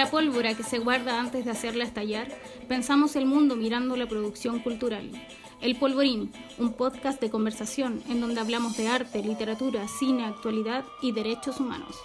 la pólvora que se guarda antes de hacerla estallar, pensamos el mundo mirando la producción cultural. El Polvorín, un podcast de conversación en donde hablamos de arte, literatura, cine, actualidad y derechos humanos.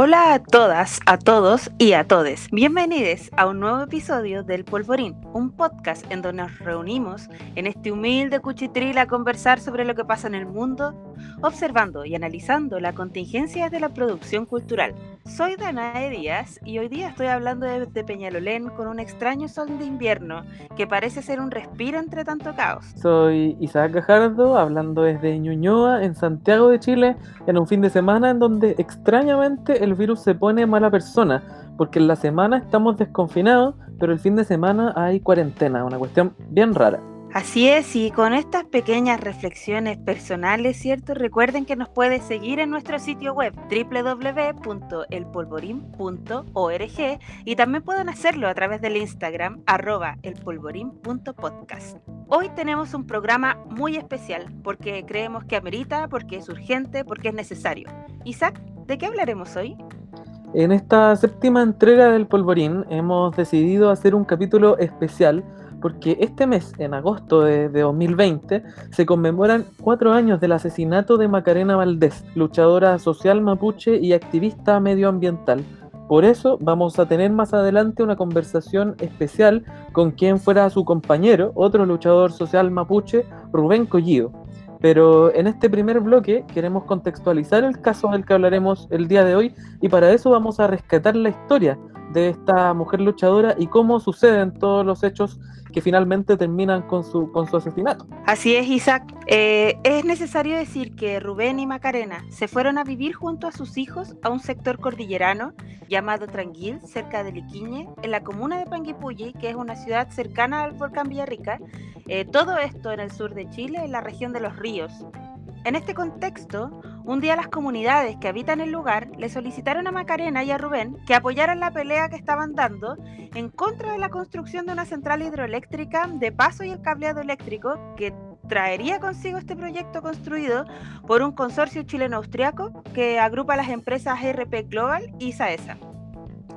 Hola a todas, a todos y a todes. Bienvenidos a un nuevo episodio del Polvorín, un podcast en donde nos reunimos en este humilde cuchitril a conversar sobre lo que pasa en el mundo, observando y analizando la contingencia de la producción cultural. Soy Danae Díaz y hoy día estoy hablando desde Peñalolén con un extraño sol de invierno que parece ser un respiro entre tanto caos. Soy Isaac Gajardo, hablando desde Ñuñoa, en Santiago de Chile, en un fin de semana en donde extrañamente el virus se pone mala persona, porque en la semana estamos desconfinados, pero el fin de semana hay cuarentena, una cuestión bien rara. Así es, y con estas pequeñas reflexiones personales, ¿cierto? Recuerden que nos puede seguir en nuestro sitio web www.elpolvorín.org y también pueden hacerlo a través del Instagram arroba elpolvorín.podcast. Hoy tenemos un programa muy especial porque creemos que amerita, porque es urgente, porque es necesario. Isaac, ¿de qué hablaremos hoy? En esta séptima entrega del Polvorín hemos decidido hacer un capítulo especial porque este mes, en agosto de, 2020, se conmemoran cuatro años del asesinato de Macarena Valdés, luchadora social mapuche y activista medioambiental. Por eso vamos a tener más adelante una conversación especial con quien fuera su compañero, otro luchador social mapuche, Rubén Collido. Pero en este primer bloque queremos contextualizar el caso del que hablaremos el día de hoy y para eso vamos a rescatar la historia de esta mujer luchadora y cómo suceden todos los hechos que finalmente terminan con su, con su asesinato. Así es, Isaac. Eh, es necesario decir que Rubén y Macarena se fueron a vivir junto a sus hijos a un sector cordillerano llamado Tranguil, cerca de Liquiñe, en la comuna de Panguipulli, que es una ciudad cercana al volcán Villarrica. Eh, todo esto en el sur de Chile, en la región de los ríos. En este contexto, un día las comunidades que habitan el lugar le solicitaron a Macarena y a Rubén que apoyaran la pelea que estaban dando en contra de la construcción de una central hidroeléctrica de paso y el cableado eléctrico que traería consigo este proyecto construido por un consorcio chileno-austriaco que agrupa las empresas RP Global y SAESA.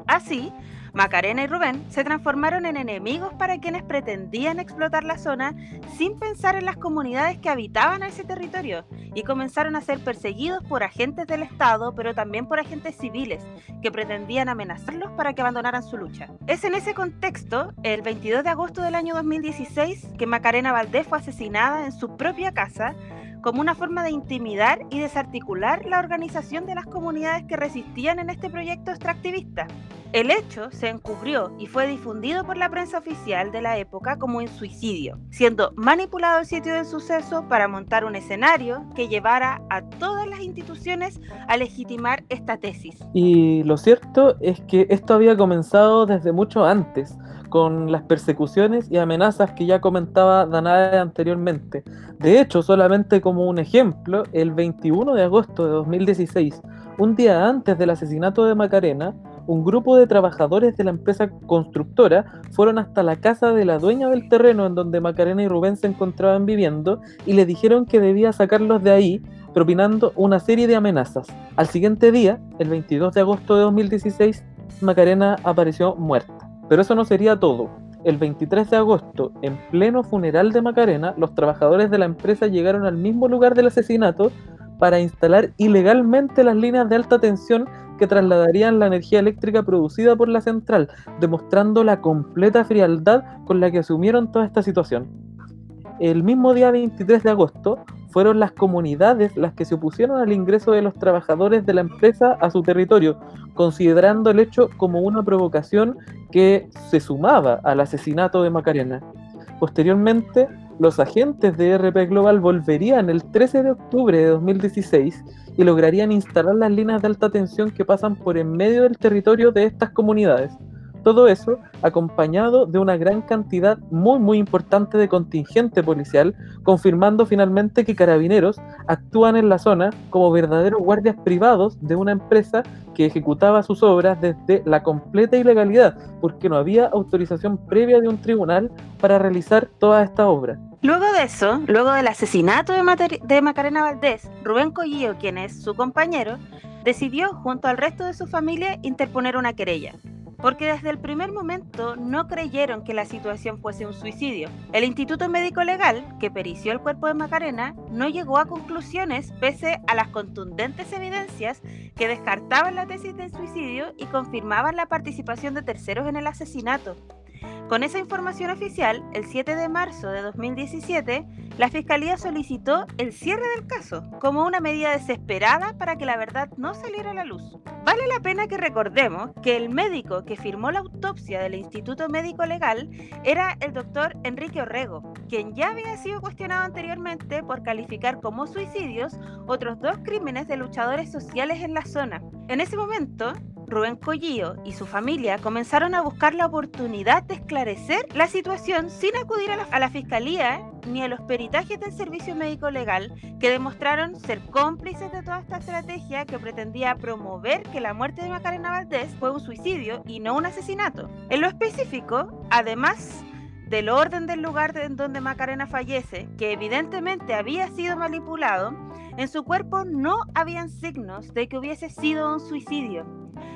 Así, Macarena y Rubén se transformaron en enemigos para quienes pretendían explotar la zona sin pensar en las comunidades que habitaban ese territorio y comenzaron a ser perseguidos por agentes del Estado, pero también por agentes civiles que pretendían amenazarlos para que abandonaran su lucha. Es en ese contexto, el 22 de agosto del año 2016, que Macarena Valdés fue asesinada en su propia casa como una forma de intimidar y desarticular la organización de las comunidades que resistían en este proyecto extractivista. El hecho se encubrió y fue difundido por la prensa oficial de la época como un suicidio, siendo manipulado el sitio del suceso para montar un escenario que llevara a todas las instituciones a legitimar esta tesis. Y lo cierto es que esto había comenzado desde mucho antes, con las persecuciones y amenazas que ya comentaba Danae anteriormente. De hecho, solamente como un ejemplo, el 21 de agosto de 2016, un día antes del asesinato de Macarena, un grupo de trabajadores de la empresa constructora fueron hasta la casa de la dueña del terreno en donde Macarena y Rubén se encontraban viviendo y le dijeron que debía sacarlos de ahí, propinando una serie de amenazas. Al siguiente día, el 22 de agosto de 2016, Macarena apareció muerta. Pero eso no sería todo. El 23 de agosto, en pleno funeral de Macarena, los trabajadores de la empresa llegaron al mismo lugar del asesinato para instalar ilegalmente las líneas de alta tensión que trasladarían la energía eléctrica producida por la central, demostrando la completa frialdad con la que asumieron toda esta situación. El mismo día 23 de agosto fueron las comunidades las que se opusieron al ingreso de los trabajadores de la empresa a su territorio, considerando el hecho como una provocación que se sumaba al asesinato de Macarena. Posteriormente, los agentes de RP Global volverían el 13 de octubre de 2016 y lograrían instalar las líneas de alta tensión que pasan por en medio del territorio de estas comunidades. Todo eso acompañado de una gran cantidad muy muy importante de contingente policial, confirmando finalmente que carabineros actúan en la zona como verdaderos guardias privados de una empresa que ejecutaba sus obras desde la completa ilegalidad, porque no había autorización previa de un tribunal para realizar toda esta obra. Luego de eso, luego del asesinato de, de Macarena Valdés, Rubén Collillo, quien es su compañero, decidió, junto al resto de su familia, interponer una querella porque desde el primer momento no creyeron que la situación fuese un suicidio. El Instituto Médico Legal, que perició el cuerpo de Macarena, no llegó a conclusiones pese a las contundentes evidencias que descartaban la tesis del suicidio y confirmaban la participación de terceros en el asesinato. Con esa información oficial, el 7 de marzo de 2017, la Fiscalía solicitó el cierre del caso como una medida desesperada para que la verdad no saliera a la luz. Vale la pena que recordemos que el médico que firmó la autopsia del Instituto Médico Legal era el doctor Enrique Orrego, quien ya había sido cuestionado anteriormente por calificar como suicidios otros dos crímenes de luchadores sociales en la zona. En ese momento, Rubén Collillo y su familia comenzaron a buscar la oportunidad de esclarecer la situación sin acudir a la, a la, fiscalía ni a los peritajes del servicio médico legal que demostraron ser cómplices de toda esta estrategia que pretendía promover que la muerte de Macarena Valdés fue un suicidio y no un asesinato. En lo específico, además del orden del lugar en donde Macarena fallece, que evidentemente había sido manipulado, en su cuerpo no habían signos de que hubiese sido un suicidio.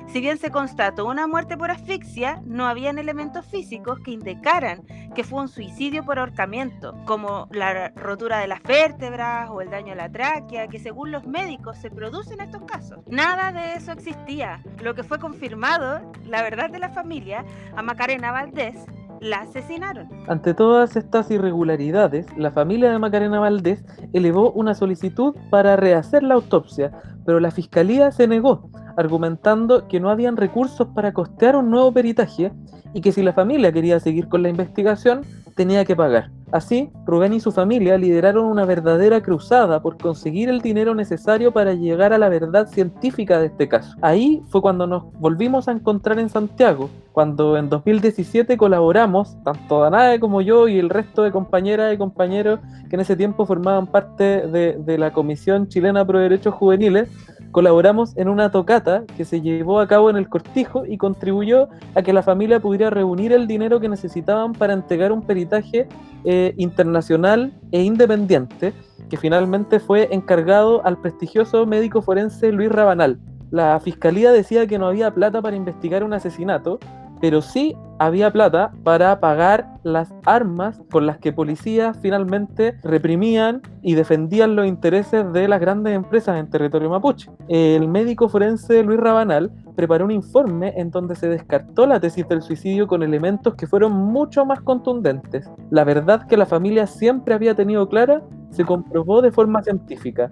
Si bien se constató una muerte por asfixia, no habían elementos físicos que indicaran que fue un suicidio por ahorcamiento, como la rotura de las vértebras o el daño a la tráquea, que según los médicos se produce en estos casos. Nada de eso existía. Lo que fue confirmado, la verdad de la familia, a Macarena Valdés, la asesinaron. Ante todas estas irregularidades, la familia de Macarena Valdés elevó una solicitud para rehacer la autopsia, pero la fiscalía se negó argumentando que no habían recursos para costear un nuevo peritaje y que si la familia quería seguir con la investigación, tenía que pagar. Así, Rubén y su familia lideraron una verdadera cruzada por conseguir el dinero necesario para llegar a la verdad científica de este caso. Ahí fue cuando nos volvimos a encontrar en Santiago, cuando en 2017 colaboramos, tanto Danae como yo y el resto de compañeras y compañeros que en ese tiempo formaban parte de, de la Comisión Chilena Pro Derechos Juveniles, colaboramos en una tocata que se llevó a cabo en el cortijo y contribuyó a que la familia pudiera reunir el dinero que necesitaban para entregar un peritaje eh, internacional e independiente que finalmente fue encargado al prestigioso médico forense Luis Rabanal. La fiscalía decía que no había plata para investigar un asesinato, pero sí había plata para pagar las armas con las que policías finalmente reprimían y defendían los intereses de las grandes empresas en territorio mapuche. El médico forense Luis Rabanal preparó un informe en donde se descartó la tesis del suicidio con elementos que fueron mucho más contundentes. La verdad que la familia siempre había tenido clara se comprobó de forma científica.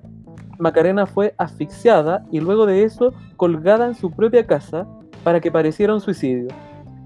Macarena fue asfixiada y luego de eso colgada en su propia casa para que pareciera un suicidio.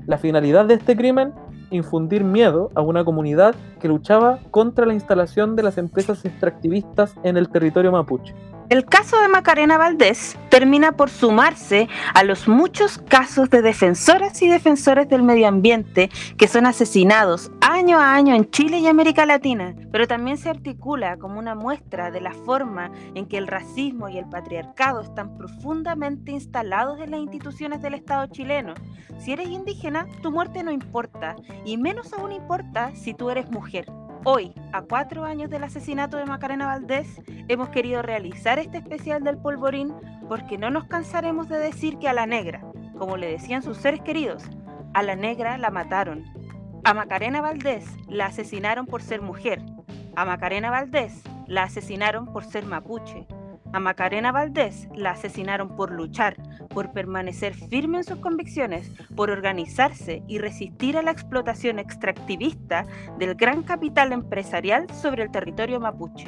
La finalidad de este crimen, infundir miedo a una comunidad que luchaba contra la instalación de las empresas extractivistas en el territorio mapuche. El caso de Macarena Valdés termina por sumarse a los muchos casos de defensoras y defensores del medio ambiente que son asesinados año a año en Chile y América Latina, pero también se articula como una muestra de la forma en que el racismo y el patriarcado están profundamente instalados en las instituciones del Estado chileno. Si eres indígena, tu muerte no importa, y menos aún importa si tú eres mujer. Hoy, a cuatro años del asesinato de Macarena Valdés, hemos querido realizar este especial del polvorín porque no nos cansaremos de decir que a la negra, como le decían sus seres queridos, a la negra la mataron. A Macarena Valdés la asesinaron por ser mujer. A Macarena Valdés la asesinaron por ser mapuche. A Macarena Valdés la asesinaron por luchar, por permanecer firme en sus convicciones, por organizarse y resistir a la explotación extractivista del gran capital empresarial sobre el territorio mapuche.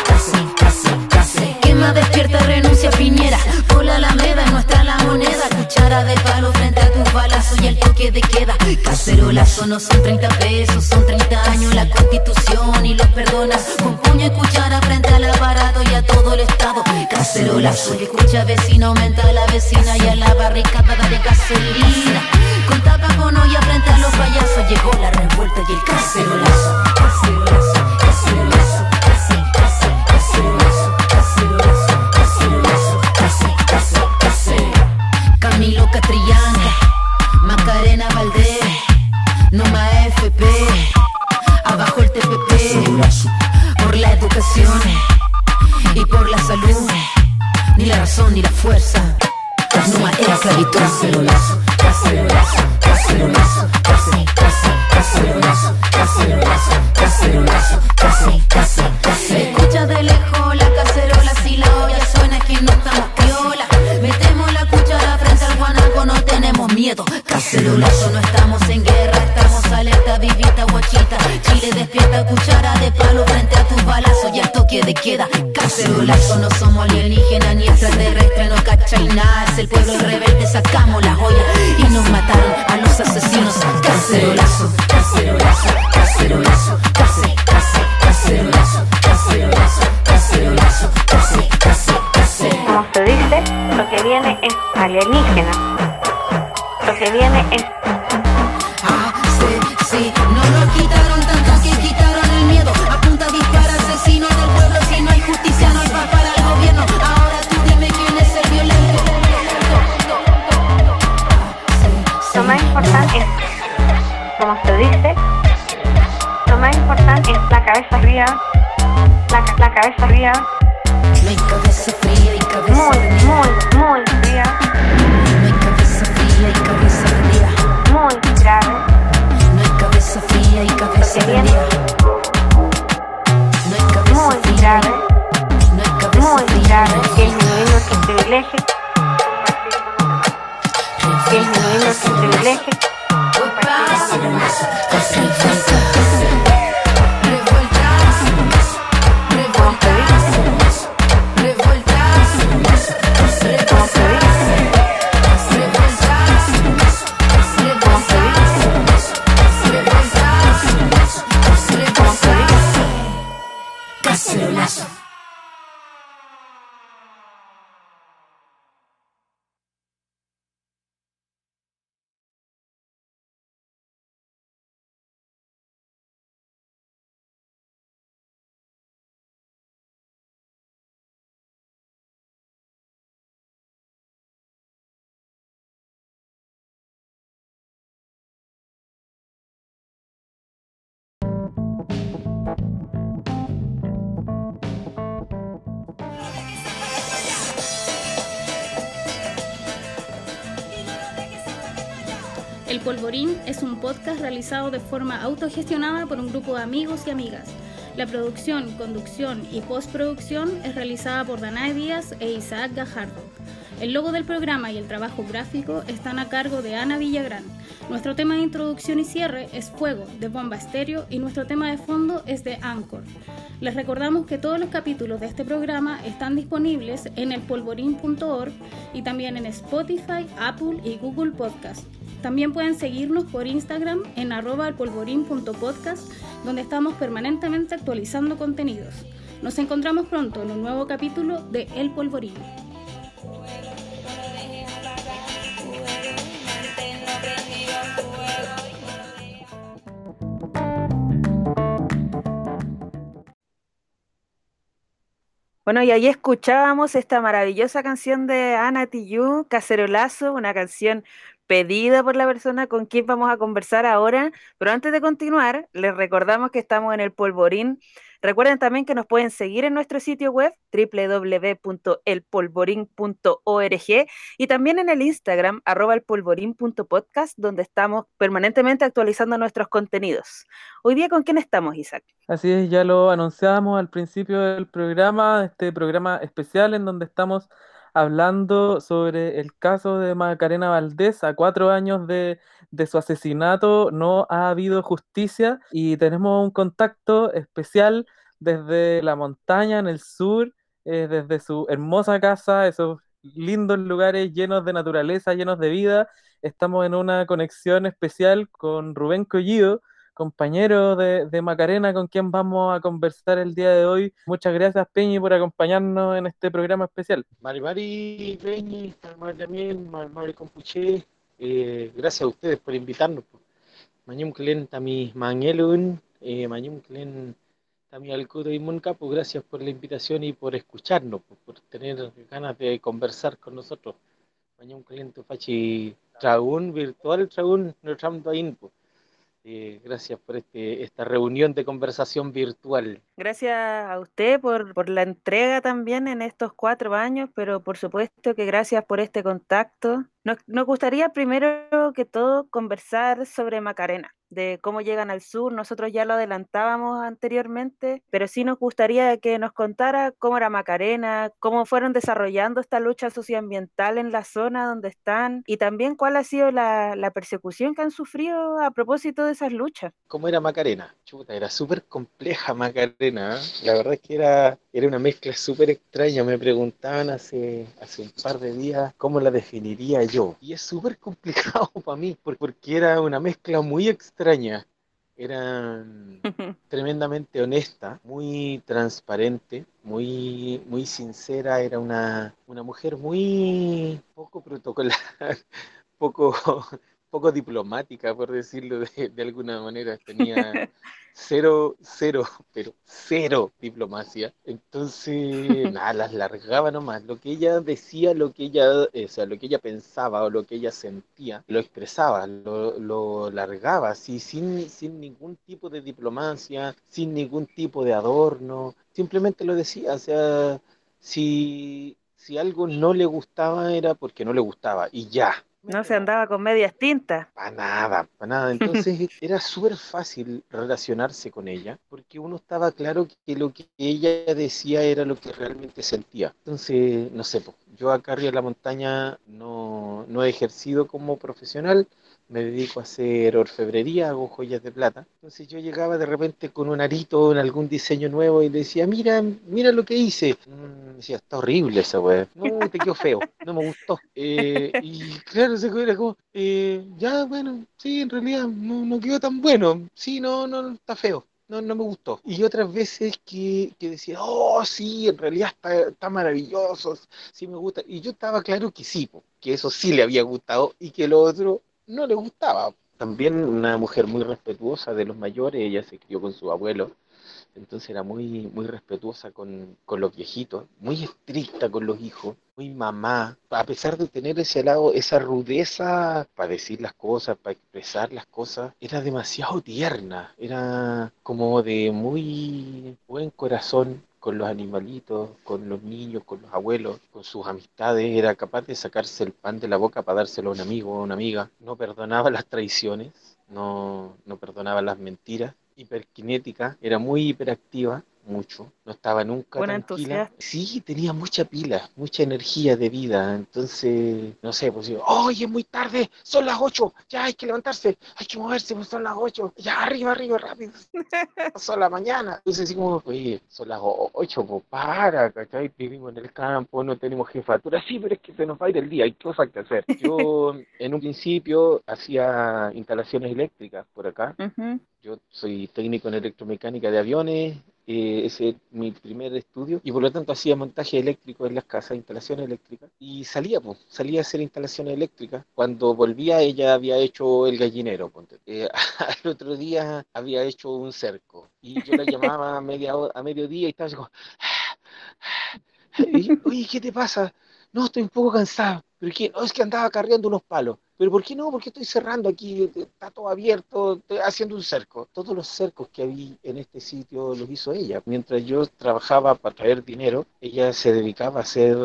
casi, casi, casi. Quema, despierta, renuncia, piñera. Hola la cuchara de palo frente a tus balazos y el toque de queda. Cacerolazo no son 30 pesos, son 30 años la constitución y los perdonas. Con puño y cuchara frente al aparato y a todo el estado. Cacerolazo y escucha vecino, aumenta la vecina y a la barricada de gasolina. Con tapa con olla frente a los payasos llegó la revuelta y el. Cacerolazo, cacerolazo, ni la ni la fuerza, Numa era esclavitud. Cacerolazo, la la, cabeza fría Polvorín es un podcast realizado de forma autogestionada por un grupo de amigos y amigas. La producción, conducción y postproducción es realizada por Danae Díaz e Isaac Gajardo. El logo del programa y el trabajo gráfico están a cargo de Ana Villagrán. Nuestro tema de introducción y cierre es Fuego, de Bomba Estéreo, y nuestro tema de fondo es de Anchor. Les recordamos que todos los capítulos de este programa están disponibles en elpolvorín.org y también en Spotify, Apple y Google Podcast. También pueden seguirnos por Instagram en arroba elpolvorín.podcast, donde estamos permanentemente actualizando contenidos. Nos encontramos pronto en un nuevo capítulo de El Polvorín. Bueno, y ahí escuchábamos esta maravillosa canción de Ana Tijoux, Cacerolazo, una canción pedida por la persona con quien vamos a conversar ahora. Pero antes de continuar, les recordamos que estamos en el Polvorín. Recuerden también que nos pueden seguir en nuestro sitio web www.elpolvorín.org y también en el Instagram arroba elpolvorín.podcast donde estamos permanentemente actualizando nuestros contenidos. Hoy día, ¿con quién estamos, Isaac? Así es, ya lo anunciábamos al principio del programa, este programa especial en donde estamos hablando sobre el caso de Macarena Valdés. A cuatro años de, de su asesinato no ha habido justicia y tenemos un contacto especial desde la montaña en el sur, eh, desde su hermosa casa, esos lindos lugares llenos de naturaleza, llenos de vida. Estamos en una conexión especial con Rubén Collido, compañero de, de, Macarena, con quien vamos a conversar el día de hoy. Muchas gracias, Peñi, por acompañarnos en este programa especial. Mari Mari, Peñi, Mari también, Mari Mari Compuche, eh, gracias a ustedes por invitarnos. Mañum Klen Tami Mangelun, eh, Mañum Klen Tami Alcudo y Munca, pues gracias por la invitación y por escucharnos, pues, por tener ganas de conversar con nosotros. Mañum Klen Tufachi Traún virtual, Traún, no Tram pues. Eh, gracias por este, esta reunión de conversación virtual. Gracias a usted por, por, la entrega también en estos cuatro años, pero por supuesto que gracias por este contacto. Nos, nos gustaría primero que todo conversar sobre Macarena de cómo llegan al sur. Nosotros ya lo adelantábamos anteriormente, pero sí nos gustaría que nos contara cómo era Macarena, cómo fueron desarrollando esta lucha socioambiental en la zona donde están y también cuál ha sido la, persecución que han sufrido a propósito de esas luchas. ¿Cómo era Macarena? Chuta, era súper compleja Macarena. ¿eh? La verdad es que era, era una mezcla súper extraña. Me preguntaban hace, hace un par de días cómo la definiría yo. Y es súper complicado para mí porque era una mezcla muy extraña extraña. Era tremendamente honesta, muy transparente, muy, muy sincera. Era una, una mujer muy poco protocolar, poco, poco diplomática, por decirlo de, de alguna manera. Tenía cero, cero, pero cero diplomacia. Entonces, nada, las largaba nomás. Lo que ella decía, lo que ella, o sea, lo que ella pensaba o lo que ella sentía, lo expresaba, lo, lo largaba, así, sin, sin ningún tipo de diplomacia, sin ningún tipo de adorno, simplemente lo decía, o sea, si, si algo no le gustaba era porque no le gustaba y ya, no se andaba con medias tintas. Para nada, para nada. Entonces era súper fácil relacionarse con ella porque uno estaba claro que lo que ella decía era lo que realmente sentía. Entonces, no sé, yo acá arriba en la montaña no, no he ejercido como profesional, me dedico a hacer orfebrería, hago joyas de plata. Entonces yo llegaba de repente con un arito en algún diseño nuevo y le decía, mira, mira lo que hice. Mm, decía, está horrible esa weá. No, te quedó feo, no me gustó. Eh, y claro, se era como, eh, ya, bueno, sí, en realidad no, no quedó tan bueno. Sí, no, no, está feo. No, no me gustó. Y otras veces que, que decía, oh, sí, en realidad está, está maravilloso, sí me gusta. Y yo estaba claro que sí, que eso sí le había gustado y que lo otro no le gustaba. También una mujer muy respetuosa de los mayores, ella se crió con su abuelo, entonces era muy, muy respetuosa con, con, los viejitos, muy estricta con los hijos, muy mamá, a pesar de tener ese lado, esa rudeza para decir las cosas, para expresar las cosas, era demasiado tierna, era como de muy buen corazón, con los animalitos, con los niños, con los abuelos, con sus amistades, era capaz de sacarse el pan de la boca para dárselo a un amigo o a una amiga, no perdonaba las traiciones, no, no perdonaba las mentiras, hiperkinética, era muy hiperactiva, mucho, no estaba nunca Buena tranquila. entusiasta. Sí, tenía mucha pila, mucha energía de vida, entonces, no sé, pues digo, ¡oye, es muy tarde! ¡Son las 8! ¡Ya hay que levantarse! ¡Hay que moverse! Pues son las 8! ¡Ya arriba, arriba, rápido! son la mañana. Entonces, así como, oye, son las 8, pues para, ¿cachai? Vivimos en el campo, no tenemos jefatura. Sí, pero es que se nos va a ir el día, hay cosas que hacer. Yo, en un principio, hacía instalaciones eléctricas por acá. Yo soy técnico en electromecánica de aviones, eh, ese es mi primer estudio, y por lo tanto hacía montaje eléctrico en las casas, instalaciones eléctricas, y salía, pues, salía a hacer instalaciones eléctricas. Cuando volvía ella había hecho el gallinero. Eh, otro día había hecho un cerco, y yo la llamaba a, media a mediodía y estaba así como, y, oye, ¿qué te pasa? No, estoy un poco cansado. ¿Pero qué? Es que andaba cargando unos palos. ¿Pero por qué no? Porque estoy cerrando aquí, está todo abierto, estoy haciendo un cerco. Todos los cercos que había en este sitio los hizo ella. Mientras yo trabajaba para traer dinero, ella se dedicaba a hacer,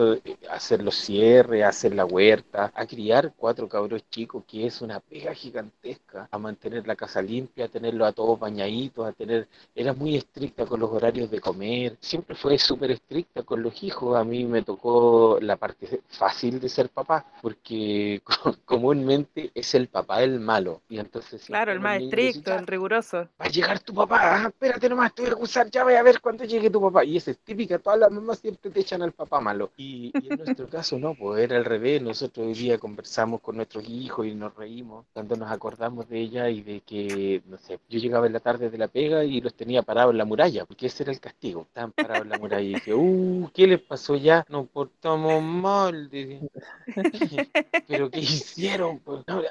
a hacer los cierres, a hacer la huerta, a criar cuatro cabros chicos, que es una pega gigantesca, a mantener la casa limpia, a tenerlos a todos bañaditos, a tener... Era muy estricta con los horarios de comer, siempre fue súper estricta con los hijos. A mí me tocó la parte fácil de ser papá, porque comúnmente es el papá el malo. Y entonces Claro, el más estricto, "Ya, el riguroso. va a llegar tu papá, ah, espérate nomás, te voy a acusar, ya voy a ver cuando llegue tu papá. Y esa es típica, todas las mamás siempre te echan al papá malo. Y, y en nuestro caso no, pues era al revés. Nosotros hoy día conversamos con nuestros hijos y nos reímos cuando nos acordamos de ella y de que, no sé, yo llegaba en la tarde de la pega y los tenía parados en la muralla, porque ese era el castigo. Estaban parados en la muralla y dije, uh, ¿qué les pasó ya? Nos portamos mal. ¿Pero qué hicieron?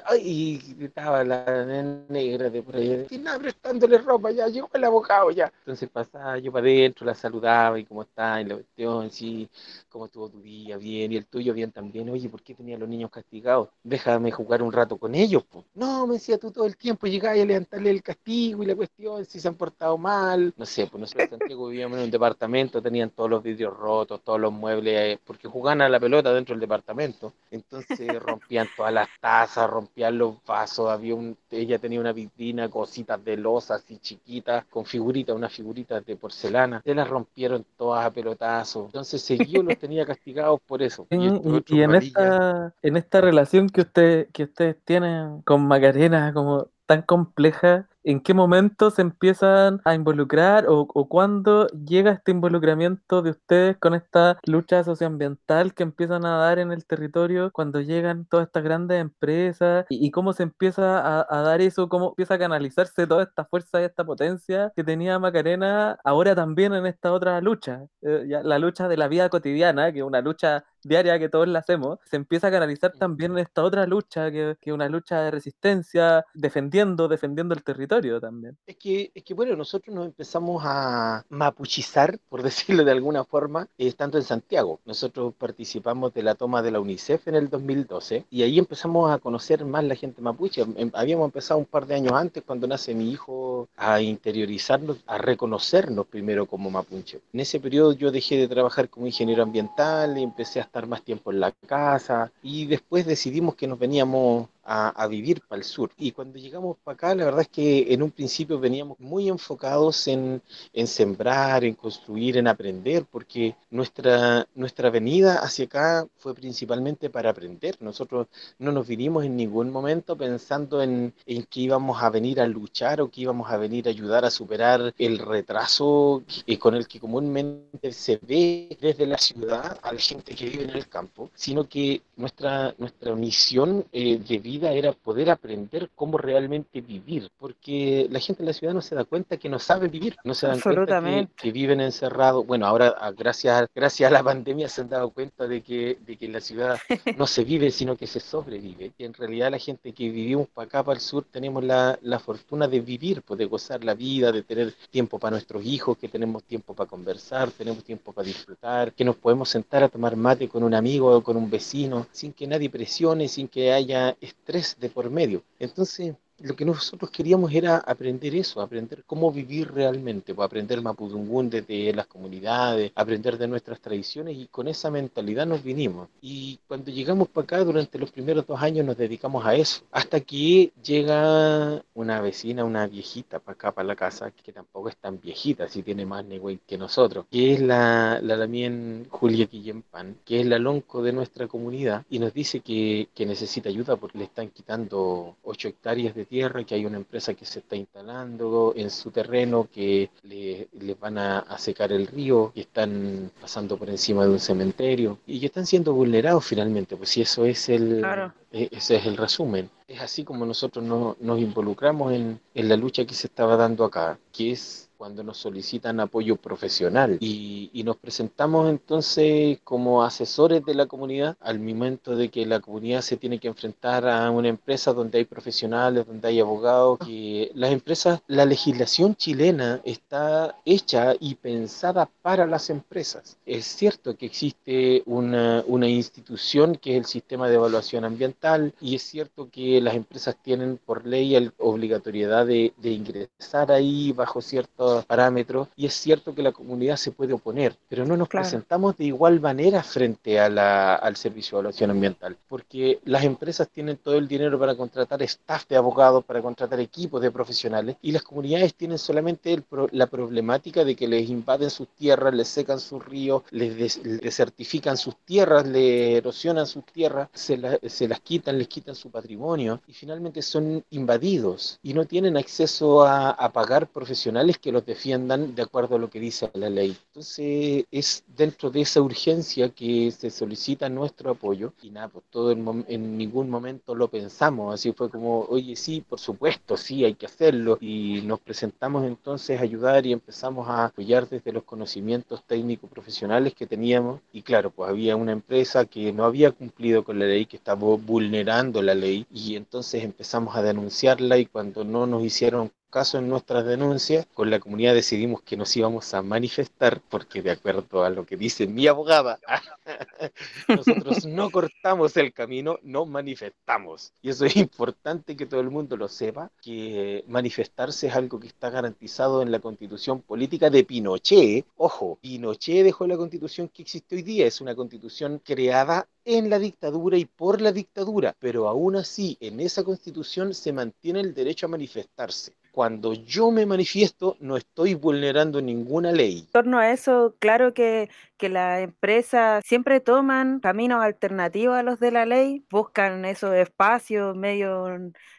Ay, y gritaba la negra de por ahí, nada prestándole ropa, ya llegó el abogado, ya. Entonces pasaba yo para adentro, la saludaba y cómo está, y la cuestión, sí, cómo estuvo tu día, bien, y el tuyo bien también. Oye, ¿por qué tenía a los niños castigados? Déjame jugar un rato con ellos. No, me decía tú todo el tiempo, llegabas a levantarle el castigo y la cuestión, si se han portado mal. No sé, pues nosotros en Santiago vivíamos en un departamento, tenían todos los vidrios rotos, todos los muebles, eh, porque jugaban a la pelota dentro del departamento. Entonces rompían todas las tazas, rompían los vasos, había un, ella tenía una vitrina, cositas de losa así chiquitas, con figuritas, unas figuritas de porcelana, se las rompieron todas a pelotazos. Entonces seguido los tenía castigados por eso. Y, y- y en esta, en esta relación que usted, que ustedes tienen con Macarena como tan compleja, ¿en qué momento se empiezan a involucrar o, o cuándo llega este involucramiento de ustedes con esta lucha socioambiental que empiezan a dar en el territorio cuando llegan todas estas grandes empresas y, y cómo se empieza a, a dar eso, cómo empieza a canalizarse toda esta fuerza y esta potencia que tenía Macarena ahora también en esta otra lucha, eh, ya, la lucha de la vida cotidiana, que es una lucha diaria que todos la hacemos, se empieza a canalizar también en esta otra lucha, que que es una lucha de resistencia, defendiendo, defendiendo el territorio también. Es que, es que bueno, nosotros nos empezamos a mapuchizar, por decirlo de alguna forma, eh, estando en Santiago. Nosotros participamos de la toma de la UNICEF en el 2012 y ahí empezamos a conocer más la gente mapuche. Em- Habíamos empezado un par de años antes, cuando nace mi hijo, a interiorizarnos, a reconocernos primero como mapuche. En ese periodo yo dejé de trabajar como ingeniero ambiental y empecé a estar más tiempo en la casa y después decidimos que nos veníamos a, a vivir para el sur. Y cuando llegamos para acá, la verdad es que en un principio veníamos muy enfocados en, en sembrar, en construir, en aprender, porque nuestra, nuestra venida hacia acá fue principalmente para aprender. Nosotros no nos vinimos en ningún momento pensando en, en que íbamos a venir a luchar o que íbamos a venir a ayudar a superar el retraso eh, con el que comúnmente se ve desde la ciudad a la gente que vive en el campo, sino que nuestra, nuestra misión eh, de vida era poder aprender cómo realmente vivir, porque la gente en la ciudad no se da cuenta que no sabe vivir, no se dan cuenta que, que viven encerrados. Bueno, ahora a- gracias, gracias a la pandemia se han dado cuenta de que, de que en la ciudad no se vive, sino que se sobrevive. Y en realidad la gente que vivimos para acá, para el sur, tenemos la, la fortuna de vivir, pues, de gozar la vida, de tener tiempo para nuestros hijos, que tenemos tiempo para conversar, tenemos tiempo para disfrutar, que nos podemos sentar a tomar mate con un amigo o con un vecino, sin que nadie presione, sin que haya estrés de por medio. Entonces, lo que nosotros queríamos era aprender eso, aprender cómo vivir realmente, pues aprender mapudungún desde las comunidades, aprender de nuestras tradiciones y con esa mentalidad nos vinimos. Y cuando llegamos para acá, durante los primeros dos años nos dedicamos a eso, hasta que llega una vecina, una viejita para acá, para la casa, que tampoco es tan viejita, si tiene más negüey que nosotros, que es la, la Lamien Julia Quillempan, que es la lonco de nuestra comunidad, y nos dice que, que necesita ayuda porque le están quitando 8 hectáreas de tierra, que hay una empresa que se está instalando en su terreno, que le, les van a, a secar el río, que están pasando por encima de un cementerio, y que están siendo vulnerados finalmente, pues si eso es el, Claro. e- ese es el resumen. Es así como nosotros no- nos involucramos en, en la lucha que se estaba dando acá, que es cuando nos solicitan apoyo profesional y, y nos presentamos entonces como asesores de la comunidad al momento de que la comunidad se tiene que enfrentar a una empresa donde hay profesionales, donde hay abogados, que las empresas, la legislación chilena está hecha y pensada para las empresas. Es cierto que existe una, una institución que es el sistema de evaluación ambiental y es cierto que las empresas tienen por ley el- obligatoriedad de, de ingresar ahí bajo ciertos ciertos parámetros y es cierto que la comunidad se puede oponer, pero no nos Claro. presentamos de igual manera frente a la, al servicio de evaluación ambiental, porque las empresas tienen todo el dinero para contratar staff de abogados, para contratar equipos de profesionales y las comunidades tienen solamente el pro- la problemática de que les invaden sus tierras, les secan sus ríos, les des- les desertifican sus tierras, les erosionan sus tierras, se, la- se las quitan, les quitan su patrimonio y finalmente son invadidos y no tienen acceso a, a pagar profesionales que los defiendan de acuerdo a lo que dice la ley. Entonces es dentro de esa urgencia que se solicita nuestro apoyo y nada, pues todo mom- en ningún momento lo pensamos, así fue como, oye, sí, por supuesto, sí, hay que hacerlo y nos presentamos entonces a ayudar y empezamos a apoyar desde los conocimientos técnicos profesionales que teníamos. Y claro, pues había una empresa que no había cumplido con la ley, que estaba vulnerando la ley. Y entonces empezamos a denunciarla y cuando no nos hicieron caso en nuestras denuncias, con la comunidad decidimos que nos íbamos a manifestar porque de acuerdo a lo que dice mi abogada, nosotros no cortamos el camino, no manifestamos. Y eso es importante que todo el mundo lo sepa, que manifestarse es algo que está garantizado en la constitución política de Pinochet. Ojo, Pinochet dejó la constitución que existe hoy día, es una constitución creada en la dictadura y por la dictadura, pero aún así en esa constitución se mantiene el derecho a manifestarse. Cuando yo me manifiesto no estoy vulnerando ninguna ley. En torno a eso, claro que, que las empresas siempre toman caminos alternativos a los de la ley, buscan esos espacios medio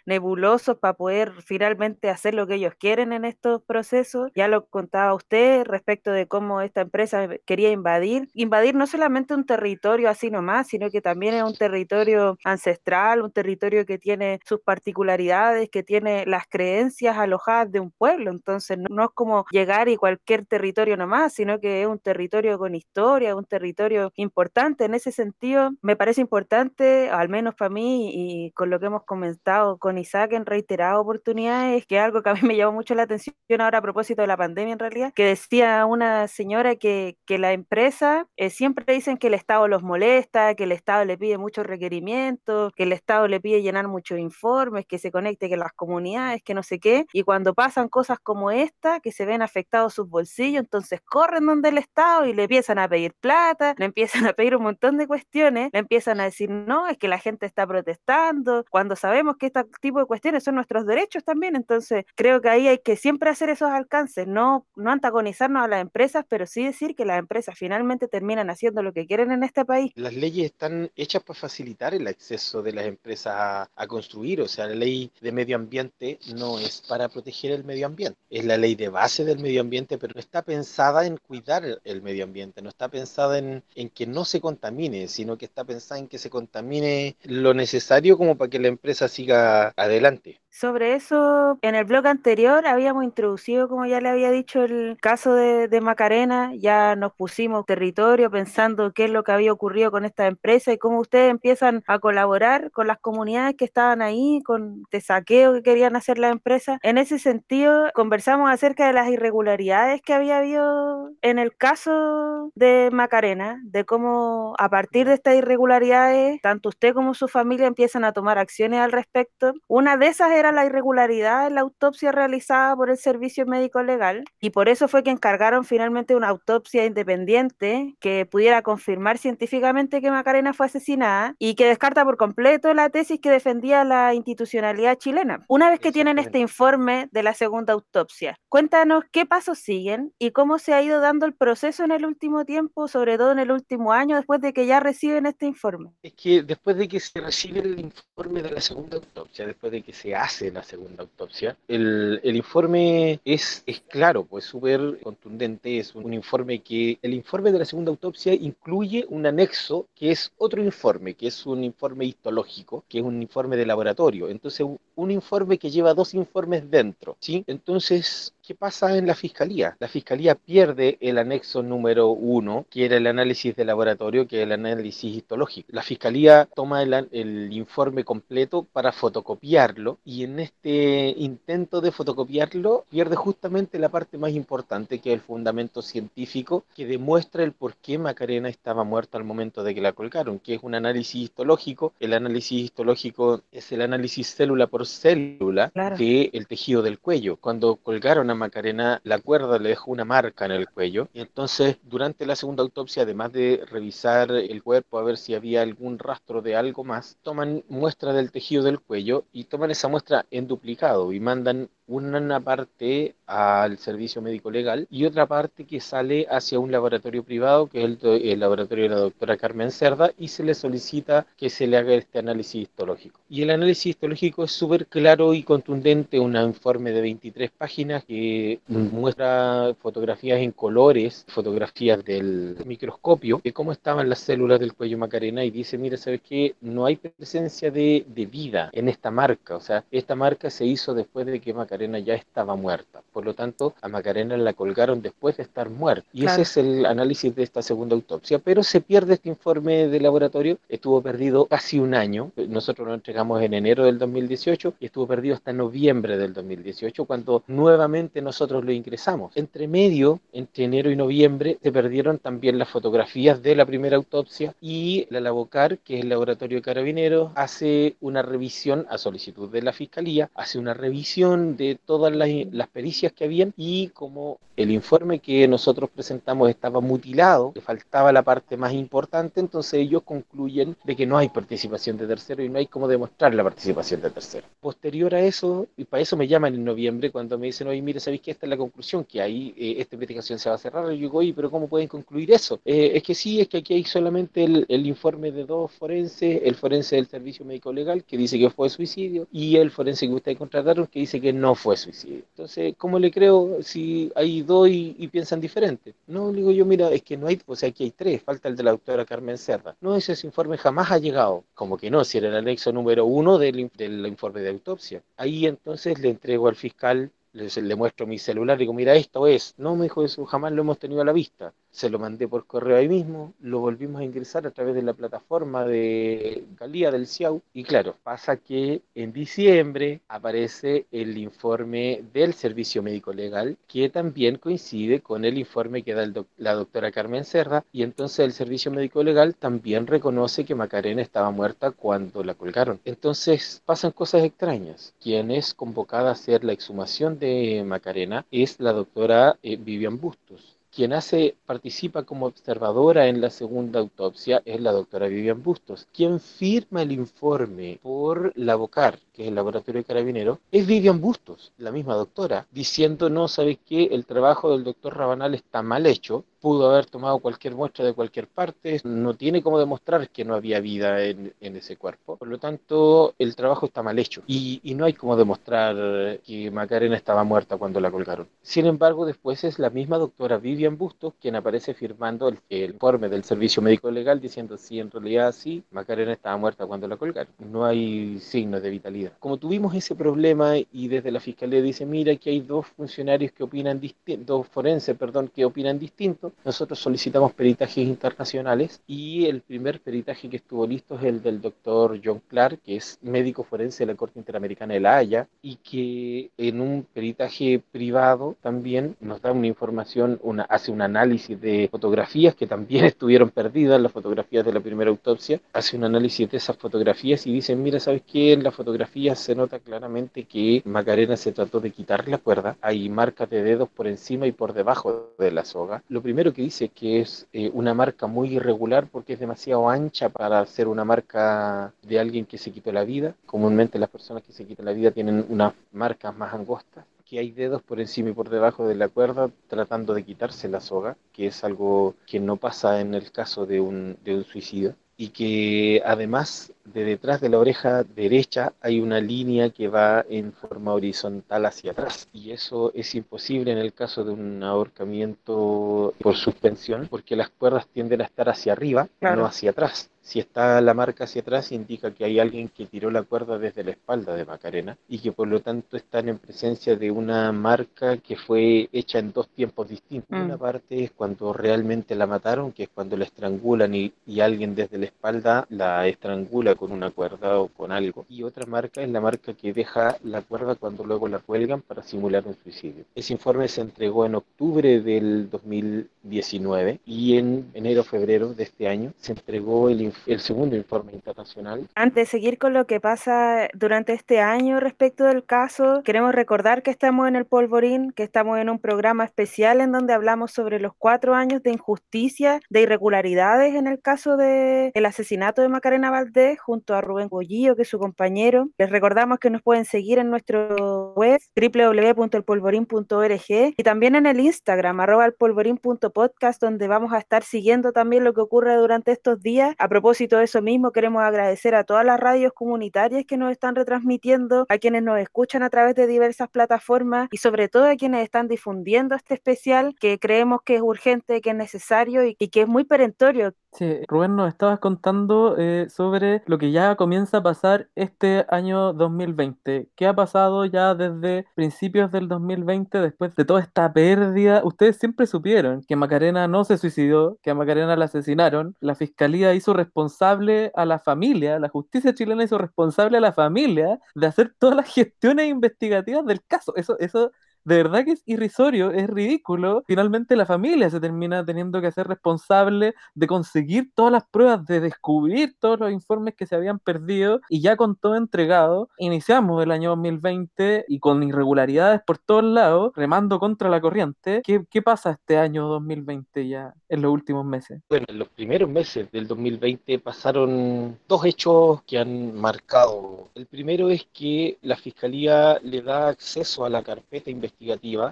nebulosos para poder finalmente hacer lo que ellos quieren en estos procesos. Ya lo contaba usted respecto de cómo esta empresa quería invadir, invadir no solamente un territorio así nomás, sino que también es un territorio ancestral, un territorio que tiene sus particularidades, que tiene las creencias alojadas de un pueblo. Entonces no, no es como llegar y cualquier territorio nomás, sino que es un territorio con historia, un territorio importante. En ese sentido, me parece importante, al menos para mí y con lo que hemos comentado con Isaac en reiteradas oportunidades, que algo que a mí me llamó mucho la atención ahora a propósito de la pandemia en realidad, que decía una señora que, que la empresa eh, siempre dicen que el Estado los molesta, que el Estado le pide muchos requerimientos, que el Estado le pide llenar muchos informes, que se conecte con las comunidades, que no sé qué, y cuando pasan cosas como esta, que se ven afectados sus bolsillos, entonces corren donde el Estado y le empiezan a pedir plata, le empiezan a pedir un montón de cuestiones, le empiezan a decir, no, es que la gente está protestando, cuando sabemos que este tipo de cuestiones son nuestros derechos también, entonces creo que ahí hay que siempre hacer esos alcances, no, no antagonizarnos a las empresas, pero sí decir que las empresas finalmente terminan haciendo lo que quieren en este país. Las leyes están hechas para facilitar el acceso de las empresas a, a construir, o sea, la ley de medio ambiente no es para proteger el medio ambiente, es la ley de base del medio ambiente, pero no está pensada en cuidar el medio ambiente, no está pensada en, en que no se contamine, sino que está pensada en que se contamine lo necesario como para que la empresa siga adelante. Sobre eso, en el blog anterior habíamos introducido, como ya le había dicho, el caso de, Macarena, ya nos pusimos territorio pensando qué es lo que había ocurrido con esta empresa y cómo ustedes empiezan a colaborar con las comunidades que estaban ahí, con este saqueo que querían hacer las empresas. En ese sentido, conversamos acerca de las irregularidades que había habido en el caso de Macarena, de cómo a partir de estas irregularidades, tanto usted como su familia empiezan a tomar acciones al respecto. Una de esas era la irregularidad en la autopsia realizada por el Servicio Médico Legal y por eso fue que encargaron finalmente una autopsia independiente que pudiera confirmar científicamente que Macarena fue asesinada y que descarta por completo la tesis que defendía la institucionalidad chilena. Una vez que tienen este informe de la segunda autopsia, cuéntanos qué pasos siguen y cómo se ha ido dando el proceso en el último tiempo, sobre todo en el último año, después de que ya reciben este informe. Es que después de que se recibe el informe de la segunda autopsia, después de que se hace la segunda autopsia, el, el informe es, es claro, pues súper contundente, es un, un, informe que, el informe de la segunda autopsia incluye un anexo que es otro informe, que es un informe histológico, que es un informe de laboratorio, entonces un, informe que lleva dos informes dentro, ¿sí? Entonces, ¿qué pasa en la fiscalía? La fiscalía pierde el anexo número uno, que era el análisis de laboratorio, que es el análisis histológico. La fiscalía toma el, el informe completo para fotocopiarlo y en este intento de fotocopiarlo pierde justamente la parte más importante, que es el fundamento científico, que demuestra el por qué Macarena estaba muerta al momento de que la colgaron, que es un análisis histológico. El análisis histológico es el análisis célula por célula Claro. del tejido del cuello. Cuando colgaron a Macarena, la cuerda le dejó una marca en el cuello. Y entonces, durante la segunda autopsia, además de revisar el cuerpo a ver si había algún rastro de algo más, toman muestra del tejido del cuello y toman esa muestra en duplicado y mandan una parte al servicio médico legal y otra parte que sale hacia un laboratorio privado, que es el, el laboratorio de la doctora Carmen Cerda, y se le solicita que se le haga este análisis histológico. Y el análisis histológico es súper claro y contundente, un informe de 23 páginas que muestra fotografías en colores, fotografías del microscopio, de cómo estaban las células del cuello Macarena y dice, mira, ¿sabes qué? No hay presencia de, de vida en esta marca, o sea, esta marca se hizo después de que Macarena ya estaba muerta. Por lo tanto, a Macarena la colgaron después de estar muerta. Y Claro. ese es el análisis de esta segunda autopsia. Pero se pierde este informe de laboratorio, estuvo perdido casi un año. Nosotros lo entregamos en enero del 2018 y estuvo perdido hasta noviembre del 2018, cuando nuevamente nosotros lo ingresamos. Entre medio, entre enero y noviembre, se perdieron también las fotografías de la primera autopsia y la Labocar, que es el laboratorio de carabineros, hace una revisión a solicitud de la fiscalía, hace una revisión de todas las, pericias que habían y como el informe que nosotros presentamos estaba mutilado, le faltaba la parte más importante, entonces ellos concluyen de que no hay participación de tercero y no hay cómo demostrar la participación de tercero. Posterior a eso, y para eso me llaman en noviembre cuando me dicen, oye, mire, ¿sabéis que esta es la conclusión? Que ahí eh, esta investigación se va a cerrar. Y yo digo, oye, pero ¿cómo pueden concluir eso? Eh, es que sí, es que aquí hay solamente el, el informe de dos forenses, el forense del Servicio Médico Legal que dice que fue suicidio y el forense que ustedes contrataron que dice que no fue suicidio. Entonces, ¿cómo le creo si hay dos y, piensan diferente? No, digo yo, mira, es que no hay, o sea, aquí hay tres, falta el de la doctora Carmen Cerda. No, ese informe jamás ha llegado. Como que no, si era el anexo número uno del, del informe de autopsia. Ahí entonces le entrego al fiscal, le, le muestro mi celular digo, mira, esto es. No, me dijo eso, jamás lo hemos tenido a la vista. Se lo mandé por correo ahí mismo, lo volvimos a ingresar a través de la plataforma de Galía del CIAU. Y claro, pasa que en diciembre aparece el informe del Servicio Médico Legal, que también coincide con el informe que da el doc- la doctora Carmen Cerda. Y entonces el Servicio Médico Legal también reconoce que Macarena estaba muerta cuando la colgaron. Entonces pasan cosas extrañas. Quien es convocada a hacer la exhumación de Macarena es la doctora eh, Vivian Bustos. Quien hace, participa como observadora en la segunda autopsia es la doctora Vivian Bustos. Quien firma el informe por la BOCAR, que es el laboratorio de carabineros, es Vivian Bustos, la misma doctora, diciendo, no, ¿sabes qué? El trabajo del doctor Rabanal está mal hecho, pudo haber tomado cualquier muestra de cualquier parte, no tiene cómo demostrar que no había vida en, en ese cuerpo. Por lo tanto, el trabajo está mal hecho y, y no hay cómo demostrar que Macarena estaba muerta cuando la colgaron. Sin embargo, después es la misma doctora Vivian Bustos quien aparece firmando el, el informe del Servicio Médico Legal diciendo sí, en realidad sí, Macarena estaba muerta cuando la colgaron. No hay signos de vitalidad. Como tuvimos ese problema y desde la Fiscalía dice, mira, que hay dos funcionarios que opinan distinto, dos forenses, perdón, que opinan distinto, nosotros solicitamos peritajes internacionales y el primer peritaje que estuvo listo es el del doctor John Clark, que es médico forense de la Corte Interamericana de La Haya y que en un peritaje privado también nos da una información, una, hace un análisis de fotografías que también estuvieron perdidas, las fotografías de la primera autopsia, hace un análisis de esas fotografías y dice, mira, ¿sabes qué? En las fotografías se nota claramente que Macarena se trató de quitar la cuerda, hay marcas de dedos por encima y por debajo de la soga. Lo primero que dice que es eh, una marca muy irregular porque es demasiado ancha para ser una marca de alguien que se quitó la vida. Comúnmente las personas que se quitan la vida tienen unas marcas más angostas que hay dedos por encima y por debajo de la cuerda tratando de quitarse la soga, que es algo que no pasa en el caso de un, de un suicidio, y que además de detrás de la oreja derecha hay una línea que va en forma horizontal hacia atrás, y eso es imposible en el caso de un ahorcamiento por suspensión, porque las cuerdas tienden a estar hacia arriba, Claro. no hacia atrás. Si está la marca hacia atrás, indica que hay alguien que tiró la cuerda desde la espalda de Macarena y que por lo tanto están en presencia de una marca que fue hecha en dos tiempos distintos. Mm. Una parte es cuando realmente la mataron, que es cuando la estrangulan y, y alguien desde la espalda la estrangula con una cuerda o con algo. Y otra marca es la marca que deja la cuerda cuando luego la cuelgan para simular un suicidio. Ese informe se entregó en octubre del 2019 y en enero-febrero de este año se entregó el, el segundo informe internacional. Antes de seguir con lo que pasa durante este año respecto del caso, queremos recordar que estamos en el Polvorín, que estamos en un programa especial en donde hablamos sobre los cuatro años de injusticia, de irregularidades en el caso del el asesinato de Macarena Valdés junto a Rubén Goyillo, que es su compañero. Les recordamos que nos pueden seguir en nuestro web www.elpolvorín.org y también en el Instagram arroba elpolvorín.podcast donde vamos a estar siguiendo también lo que ocurre durante estos días. A propósito de eso mismo, queremos agradecer a todas las radios comunitarias que nos están retransmitiendo, a quienes nos escuchan a través de diversas plataformas y sobre todo a quienes están difundiendo este especial que creemos que es urgente, que es necesario y, y que es muy perentorio. Sí, Rubén, nos estabas contando eh, sobre lo que ya comienza a pasar este año 2020. ¿Qué ha pasado ya desde principios del 2020, después de toda esta pérdida? Ustedes siempre supieron que Macarena no se suicidó, que a Macarena la asesinaron. La fiscalía hizo responsable a la familia, la justicia chilena hizo responsable a la familia de hacer todas las gestiones investigativas del caso. Eso, eso de verdad que es irrisorio, es ridículo. Finalmente la familia se termina teniendo que hacer responsable de conseguir todas las pruebas, de descubrir todos los informes que se habían perdido y ya con todo entregado, iniciamos el año 2020 y con irregularidades por todos lados, remando contra la corriente. ¿Qué, qué pasa este año 2020 ya en los últimos meses? Bueno, en los primeros meses del 2020 pasaron dos hechos que han marcado. El primero es que la Fiscalía le da acceso a la carpeta investigativa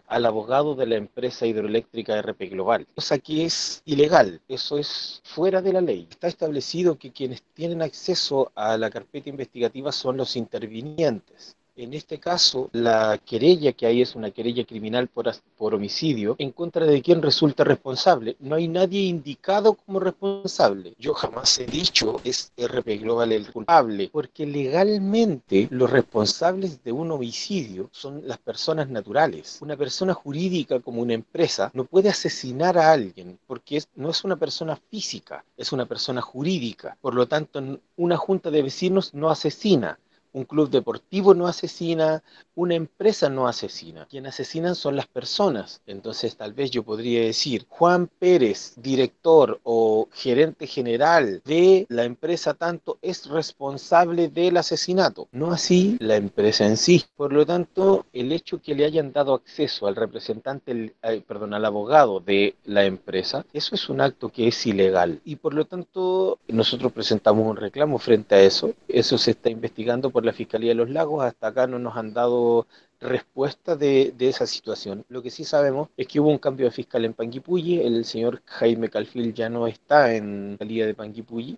al abogado de la empresa hidroeléctrica RP Global, cosa que es ilegal, eso es fuera de la ley. Está establecido que quienes tienen acceso a la carpeta investigativa son los intervinientes. En este caso, la querella que hay es una querella criminal por, homicidio en contra de quien resulta responsable. No hay nadie indicado como responsable. Yo jamás he dicho es RP Global el culpable, porque legalmente los responsables de un homicidio son las personas naturales. Una persona jurídica como una empresa no puede asesinar a alguien porque no es una persona física, es una persona jurídica. Por lo tanto, una junta de vecinos no asesina un club deportivo no asesina, una empresa no asesina. Quien asesinan son las personas. Entonces tal vez yo podría decir, Juan Pérez, director o gerente general de la empresa tanto, es responsable del asesinato. No así la empresa en sí. Por lo tanto, el hecho que le hayan dado acceso al representante, perdón, al abogado de la empresa, eso es un acto que es ilegal. Y por lo tanto, nosotros presentamos un reclamo frente a eso. Eso se está investigando por la Fiscalía de los Lagos, hasta acá no nos han dado respuesta de, de, esa situación. Lo que sí sabemos es que hubo un cambio de fiscal en Panguipulli, el señor Jaime Calfil ya no está en la Liga de Panguipulli,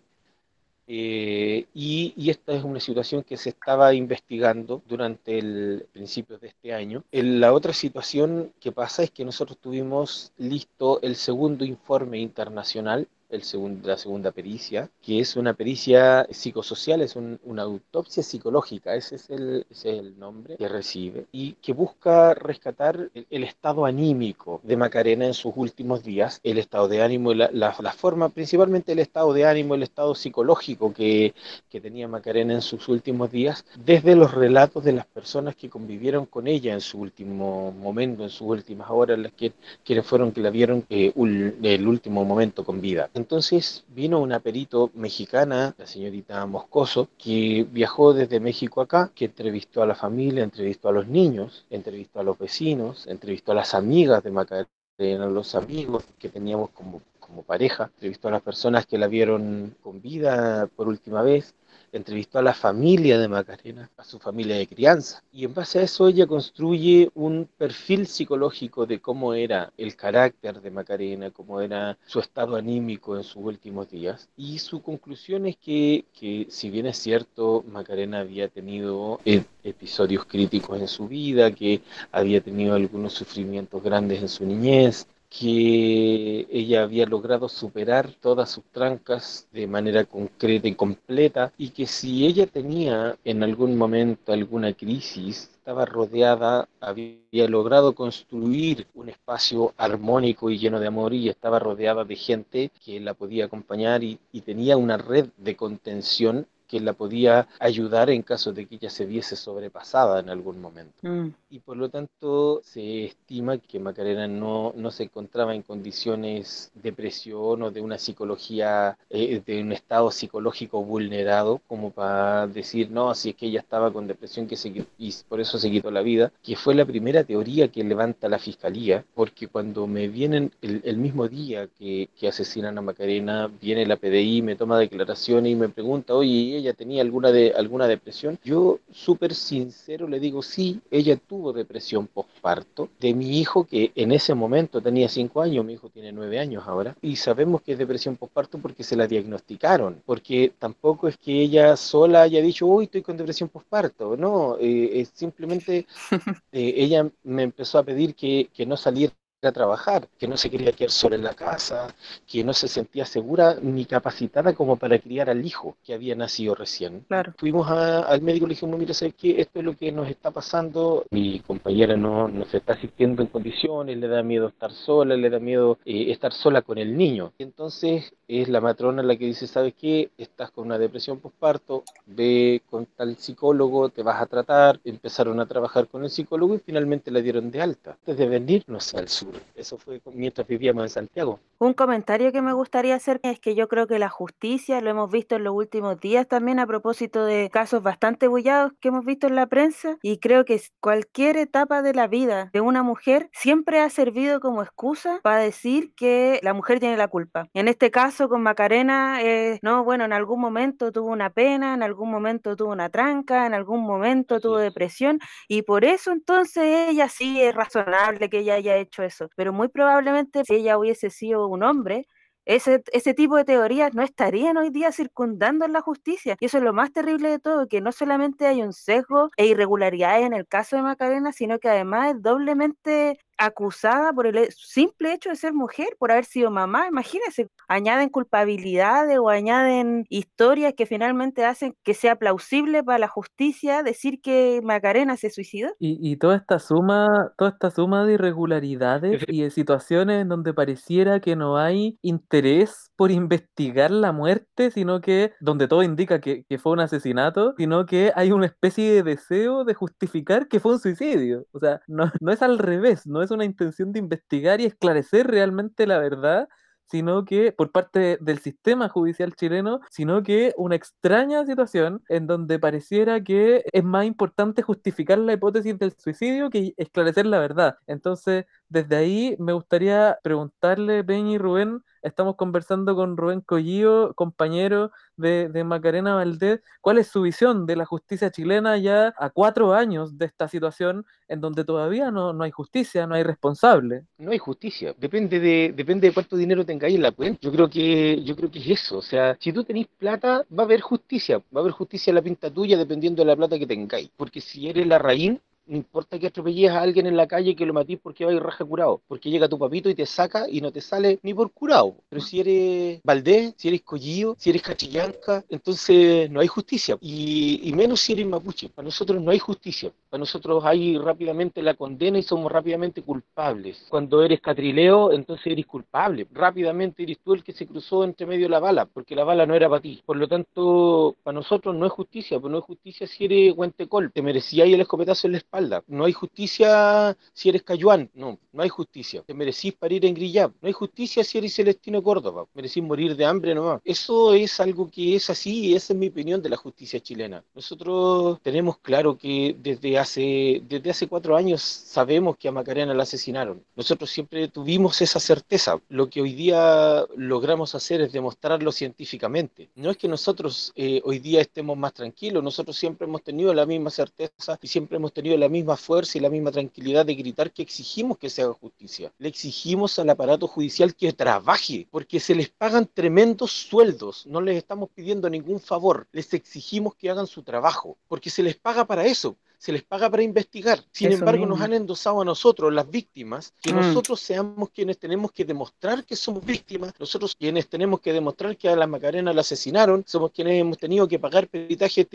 eh, y, y, esta es una situación que se estaba investigando durante el principio de este año. El, la otra situación que pasa es que nosotros tuvimos listo el segundo informe internacional el segundo, la segunda pericia, que es una pericia psicosocial, es un, una autopsia psicológica, ese es, el, ese es, el, nombre que recibe, y que busca rescatar el, el, estado anímico de Macarena en sus últimos días, el estado de ánimo, la, la, la, forma, principalmente el estado de ánimo, el estado psicológico que, que tenía Macarena en sus últimos días, desde los relatos de las personas que convivieron con ella en su último momento, en sus últimas horas, las que, quienes fueron que la vieron eh, el último momento con vida. Entonces vino una perito mexicana, la señorita Moscoso, que viajó desde México acá, que entrevistó a la familia, entrevistó a los niños, entrevistó a los vecinos, entrevistó a las amigas de Macarena, los amigos que teníamos como, como pareja, entrevistó a las personas que la vieron con vida por última vez, entrevistó a la familia de Macarena, a su familia de crianza, y en base a eso ella construye un perfil psicológico de cómo era el carácter de Macarena, cómo era su estado anímico en sus últimos días, y su conclusión es que, que si bien es cierto, Macarena había tenido episodios críticos en su vida, que había tenido algunos sufrimientos grandes en su niñez, que ella había logrado superar todas sus trancas de manera concreta y completa y que si ella tenía en algún momento alguna crisis, estaba rodeada, había logrado construir un espacio armónico y lleno de amor y estaba rodeada de gente que la podía acompañar y, y tenía una red de contención que la podía ayudar en caso de que ella se viese sobrepasada en algún momento. Mm. Y por lo tanto se estima que Macarena no, no se encontraba en condiciones de depresión o de una psicología, eh, de un estado psicológico vulnerado, como para decir, no, si es que ella estaba con depresión que se, y por eso se quitó la vida, que fue la primera teoría que levanta la fiscalía, porque cuando me vienen el, el mismo día que, que asesinan a Macarena, viene la PDI, me toma declaraciones y me pregunta, oye, ¿ella tenía alguna, de, alguna depresión? Yo súper sincero le digo, sí, ella tuvo depresión postparto de mi hijo que en ese momento tenía 5 años, mi hijo tiene 9 años ahora, y sabemos que es depresión postparto porque se la diagnosticaron, porque tampoco es que ella sola haya dicho, uy, estoy con depresión postparto, no, eh, es simplemente eh, ella me empezó a pedir que, que no saliera a trabajar, que no se quería quedar sola en la casa, que no se sentía segura ni capacitada como para criar al hijo que había nacido recién. Claro. Fuimos a- al médico y le dijimos, mira, ¿sabes qué? Esto es lo que nos está pasando, mi compañera no, no se está asistiendo en condiciones, le da miedo estar sola, le da miedo eh, estar sola con el niño. Y entonces es la matrona la que dice, ¿sabes qué? Estás con una depresión postparto, ve con tal psicólogo, te vas a tratar, empezaron a trabajar con el psicólogo y finalmente la dieron de alta. Antes de venirnos al sur, eso fue mientras vivíamos en Santiago. Un comentario que me gustaría hacer es que yo creo que la justicia, lo hemos visto en los últimos días también a propósito de casos bastante bullados que hemos visto en la prensa, y creo que cualquier etapa de la vida de una mujer siempre ha servido como excusa para decir que la mujer tiene la culpa. En este caso con Macarena, eh, no, bueno, en algún momento tuvo una pena, en algún momento tuvo una tranca, en algún momento tuvo es. depresión, y por eso entonces ella sí es razonable que ella haya hecho eso. Pero muy probablemente si ella hubiese sido un hombre, ese, ese tipo de teorías no estarían hoy día circundando en la justicia. Y eso es lo más terrible de todo, que no solamente hay un sesgo e irregularidades en el caso de Macarena, sino que además es doblemente acusada por el simple hecho de ser mujer, por haber sido mamá. Imagínense, añaden culpabilidades o añaden historias que finalmente hacen que sea plausible para la justicia decir que Macarena se suicidó. Y, y toda esta suma, toda esta suma de irregularidades y de situaciones en donde pareciera que no hay interés por investigar la muerte, sino que, donde todo indica que, que fue un asesinato, sino que hay una especie de deseo de justificar que fue un suicidio. O sea, no, no es al revés, no es una intención de investigar y esclarecer realmente la verdad, sino que por parte del sistema judicial chileno, sino que una extraña situación en donde pareciera que es más importante justificar la hipótesis del suicidio que esclarecer la verdad. Entonces, desde ahí me gustaría preguntarle, Peña y Rubén, estamos conversando con Rubén Collío, compañero de, Macarena Valdés, ¿cuál es su visión de la justicia chilena ya a cuatro años de esta situación en donde todavía no, no hay justicia, no hay responsable? No hay justicia, depende de, depende de cuánto dinero tengáis en la cuenta. Yo creo que, yo creo que es eso. O sea, si tú tenés plata, va a haber justicia. Va a haber justicia en la pinta tuya dependiendo de la plata que tengáis. Porque si eres la raíz, no importa que atropelles a alguien en la calle que lo matís porque va ir raja curado. Porque llega tu papito y te saca y no te sale ni por curado. Pero si eres Valdés, si eres Collío, si eres Cachillanca, entonces no hay justicia. Y, y menos si eres mapuche. Para nosotros no hay justicia. Para nosotros hay rápidamente la condena y somos rápidamente culpables. Cuando eres catrileo, entonces eres culpable. Rápidamente eres tú el que se cruzó entre medio de la bala, porque la bala no era para ti. Por lo tanto, para nosotros no es justicia, pues no es justicia si eres Huentecol, te merecías el escopetazo en la espalda. No hay justicia si eres Cayuán, no, no hay justicia. Te merecís parir en Grillap. No hay justicia si eres Celestino Córdoba, merecís morir de hambre nomás. Eso es algo que es así y esa es mi opinión de la justicia chilena. Nosotros tenemos claro que desde hace, desde hace cuatro años sabemos que a Macarena la asesinaron. Nosotros siempre tuvimos esa certeza. Lo que hoy día logramos hacer es demostrarlo científicamente. No es que nosotros eh, hoy día estemos más tranquilos, nosotros siempre hemos tenido la misma certeza y siempre hemos tenido la misma fuerza y la misma tranquilidad de gritar que exigimos que se haga justicia. Le exigimos al aparato judicial que trabaje, porque se les pagan tremendos sueldos, no les estamos pidiendo ningún favor, les exigimos que hagan su trabajo, porque se les paga para eso. Se les paga para investigar. Sin Eso embargo, nos mismo. han endosado a nosotros, las víctimas, que Mm. nosotros seamos quienes tenemos que demostrar que somos víctimas, nosotros quienes tenemos que demostrar que a la Macarena la asesinaron, somos quienes hemos tenido que pagar peritaje,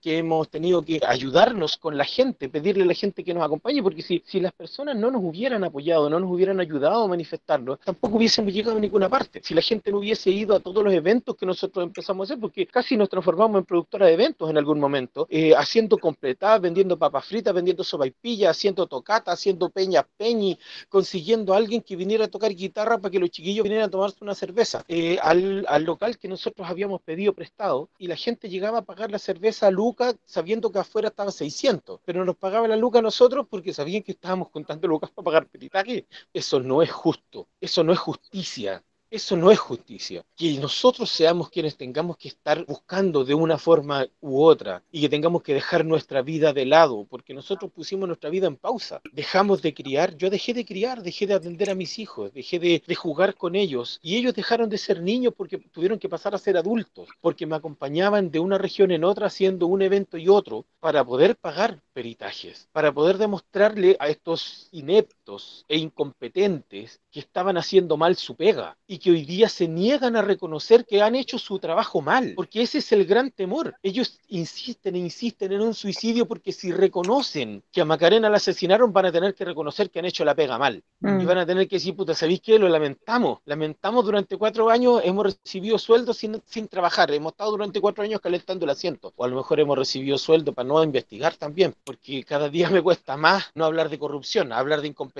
que hemos tenido que ayudarnos con la gente, pedirle a la gente que nos acompañe, porque si, si las personas no nos hubieran apoyado, no nos hubieran ayudado a manifestarnos, tampoco hubiésemos llegado a ninguna parte. Si la gente no hubiese ido a todos los eventos que nosotros empezamos a hacer, porque casi nos transformamos en productora de eventos en algún momento, eh, haciendo completadas, vendiendo papas fritas, vendiendo sopaipillas, haciendo tocata, haciendo peñas peñi, consiguiendo a alguien que viniera a tocar guitarra para que los chiquillos vinieran a tomarse una cerveza, eh, al, al local que nosotros habíamos pedido prestado, y la gente llegaba a pagar la cerveza a Luca sabiendo que afuera estaba 600, pero nos pagaba la Luca a nosotros porque sabían que estábamos contando lucas para pagar peritaje. Eso no es justo, eso no es justicia. Eso no es justicia. Que nosotros seamos quienes tengamos que estar buscando de una forma u otra y que tengamos que dejar nuestra vida de lado, porque nosotros pusimos nuestra vida en pausa. Dejamos de criar, yo dejé de criar, dejé de atender a mis hijos, dejé de, jugar con ellos y ellos dejaron de ser niños porque tuvieron que pasar a ser adultos, porque me acompañaban de una región en otra haciendo un evento y otro para poder pagar peritajes, para poder demostrarle a estos ineptos e incompetentes que estaban haciendo mal su pega y que hoy día se niegan a reconocer que han hecho su trabajo mal, porque ese es el gran temor. Ellos insisten e insisten en un suicidio porque si reconocen que a Macarena la asesinaron van a tener que reconocer que han hecho la pega mal. Mm. Y van a tener que decir, puta, ¿sabéis qué? Lo lamentamos. Lamentamos durante cuatro años, hemos recibido sueldo sin, sin trabajar. Hemos estado durante cuatro años calentando el asiento. O a lo mejor hemos recibido sueldo para no investigar también, porque cada día me cuesta más no hablar de corrupción, hablar de incompetencia,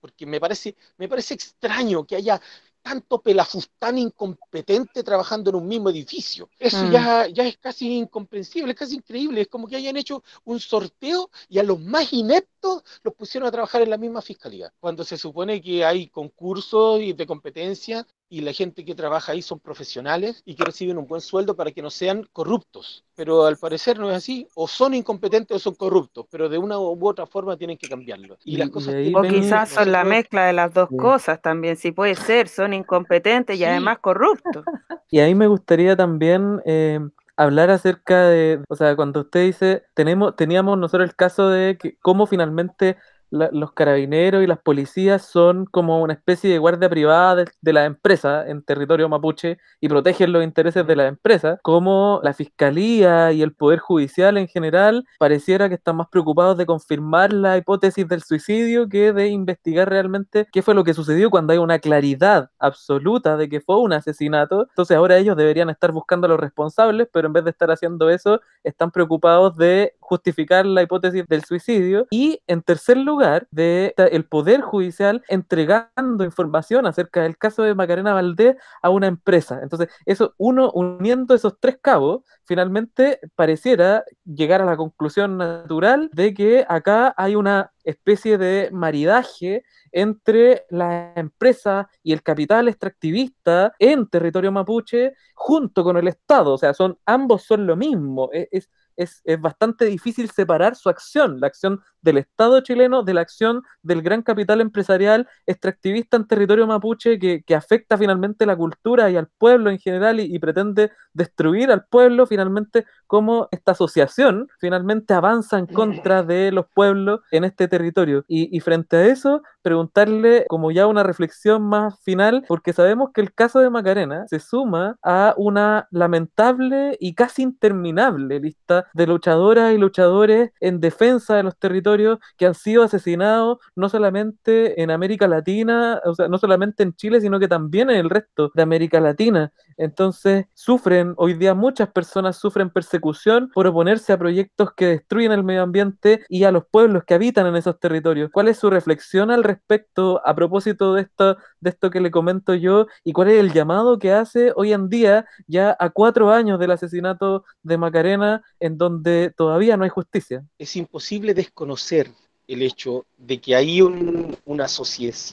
porque me parece, me parece extraño que haya tanto pelafustán incompetente trabajando en un mismo edificio. Eso Mm. ya, ya es casi incomprensible, es casi increíble. Es como que hayan hecho un sorteo y a los más ineptos los pusieron a trabajar en la misma fiscalía, cuando se supone que hay concursos de competencia y la gente que trabaja ahí son profesionales y que reciben un buen sueldo para que no sean corruptos. Pero al parecer no es así, o son incompetentes o son corruptos, pero de una u otra forma tienen que cambiarlo. Y, Y- las y cosas ahí tienen O quizás son la mezcla de las dos Sí. cosas también, si puede ser, son incompetentes y Sí. además corruptos. Y ahí me gustaría también eh, hablar acerca de, o sea, cuando usted dice, tenemos, teníamos nosotros el caso de que cómo finalmente la- los carabineros y las policías son como una especie de guardia privada de, de la empresa en territorio mapuche y protegen los intereses de la empresa, como la fiscalía y el poder judicial en general pareciera que están más preocupados de confirmar la hipótesis del suicidio que de investigar realmente qué fue lo que sucedió cuando hay una claridad absoluta de que fue un asesinato. Entonces ahora ellos deberían estar buscando a los responsables, pero en vez de estar haciendo eso, están preocupados de justificar la hipótesis del suicidio. Y en tercer lugar, de el poder judicial entregando información acerca del caso de Macarena Valdés a una empresa. Entonces, eso, uno uniendo esos tres cabos, finalmente pareciera llegar a la conclusión natural de que acá hay una especie de maridaje entre la empresa y el capital extractivista en territorio mapuche junto con el Estado. O sea, son, ambos son lo mismo. E- Es, es, es bastante difícil separar su acción, la acción del Estado chileno de la acción del gran capital empresarial extractivista en territorio mapuche que, que afecta finalmente la cultura y al pueblo en general y, pretende destruir al pueblo finalmente como esta asociación finalmente avanza en contra de los pueblos en este territorio. Y, y frente a eso, preguntarle como ya una reflexión más final, porque sabemos que el caso de Macarena se suma a una lamentable y casi interminable lista de luchadoras y luchadores en defensa de los territorios que han sido asesinados no solamente en América Latina, o sea, no solamente en Chile, sino que también en el resto de América Latina. Entonces, sufren, hoy día muchas personas sufren persecución por oponerse a proyectos que destruyen el medio ambiente y a los pueblos que habitan en esos territorios. ¿Cuál es su reflexión al respecto a propósito de esto, de esto que le comento yo y cuál es el llamado que hace hoy en día, ya a cuatro años del asesinato de Macarena, en donde todavía no hay justicia? es imposible desconocer ser. El hecho de que hay un, una,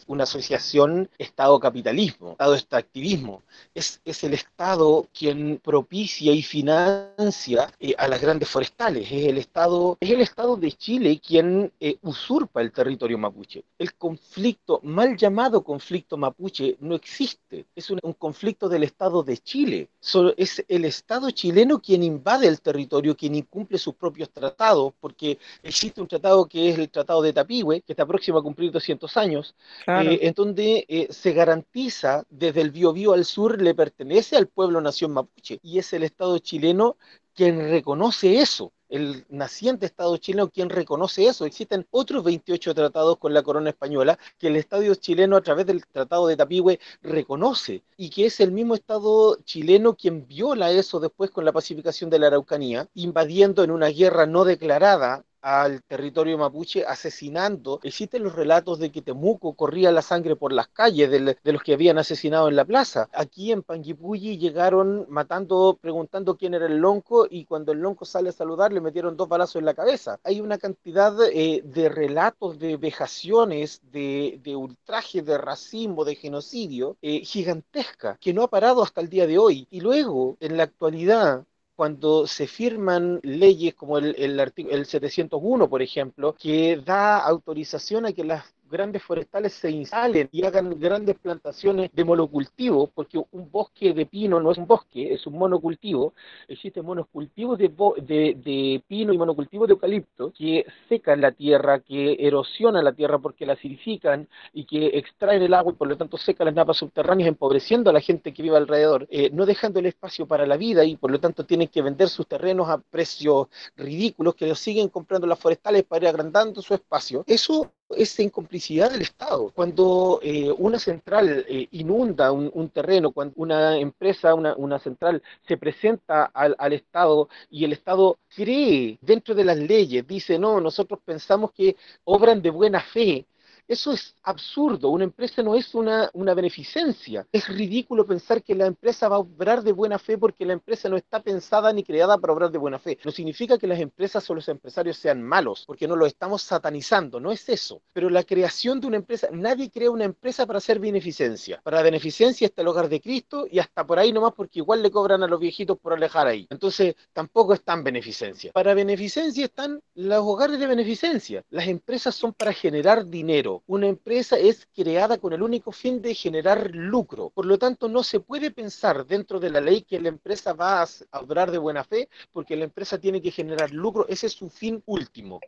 una asociación Estado-capitalismo, Estado-extractivismo. Es, es el Estado quien propicia y financia eh, a las grandes forestales. Es el Estado, es el Estado de Chile quien eh, usurpa el territorio mapuche. El conflicto, mal llamado conflicto mapuche, no existe. Es un, un conflicto del Estado de Chile. So, es el Estado chileno quien invade el territorio, quien incumple sus propios tratados, porque existe un tratado que es el Tratado de Tapigüe, que está próximo a cumplir 200 años, claro. eh, en donde eh, se garantiza desde el Biobío al sur le pertenece al pueblo nación mapuche y es el Estado chileno quien reconoce eso el naciente Estado chileno quien reconoce eso. Existen otros 28 tratados con la corona española que el Estado chileno a través del Tratado de Tapigüe reconoce y que es el mismo Estado chileno quien viola eso después con la pacificación de la Araucanía, invadiendo en una guerra no declarada al territorio mapuche asesinando. Existen los relatos de que Temuco corría la sangre por las calles de, los que habían asesinado en la plaza. Aquí en Panguipulli llegaron matando, preguntando quién era el lonco y cuando el lonco sale a saludar le metieron dos balazos en la cabeza. Hay una cantidad eh, de relatos de vejaciones, de, de, ultraje, de racismo, de genocidio eh, gigantesca que no ha parado hasta el día de hoy. Y luego, en la actualidad, cuando se firman leyes como el, el, el 701, por ejemplo, que da autorización a que las grandes forestales se instalen y hagan grandes plantaciones de monocultivo, porque un bosque de pino no es un bosque, es un monocultivo. Existen monocultivos de, de, de pino y monocultivos de eucalipto que secan la tierra, que erosionan la tierra porque la acidifican y que extraen el agua y por lo tanto secan las napas subterráneas, empobreciendo a la gente que vive alrededor, eh, no dejando el espacio para la vida y por lo tanto tienen que vender sus terrenos a precios ridículos que los siguen comprando las forestales para ir agrandando su espacio. Eso es en complicidad del Estado. Cuando eh, una central eh, inunda un, un, terreno, cuando una empresa, una, una central se presenta al, al, Estado y el Estado cree dentro de las leyes, dice, no, nosotros pensamos que obran de buena fe, eso es absurdo. Una empresa no es una, beneficencia. Es ridículo pensar que la empresa va a obrar de buena fe porque la empresa no está pensada ni creada para obrar de buena fe. No significa que las empresas o los empresarios sean malos, porque no lo estamos satanizando. No es eso. Pero la creación de una empresa, nadie crea una empresa para hacer beneficencia. Para beneficencia está el hogar de Cristo y hasta por ahí nomás porque igual le cobran a los viejitos por alejar ahí. Entonces tampoco es tan beneficencia. Para beneficencia están los hogares de beneficencia. Las empresas son para generar dinero una empresa es creada con el único fin de generar lucro. Por lo tanto, no se puede pensar dentro de la ley que la empresa va a obrar de buena fe porque la empresa tiene que generar lucro. Ese es su fin último.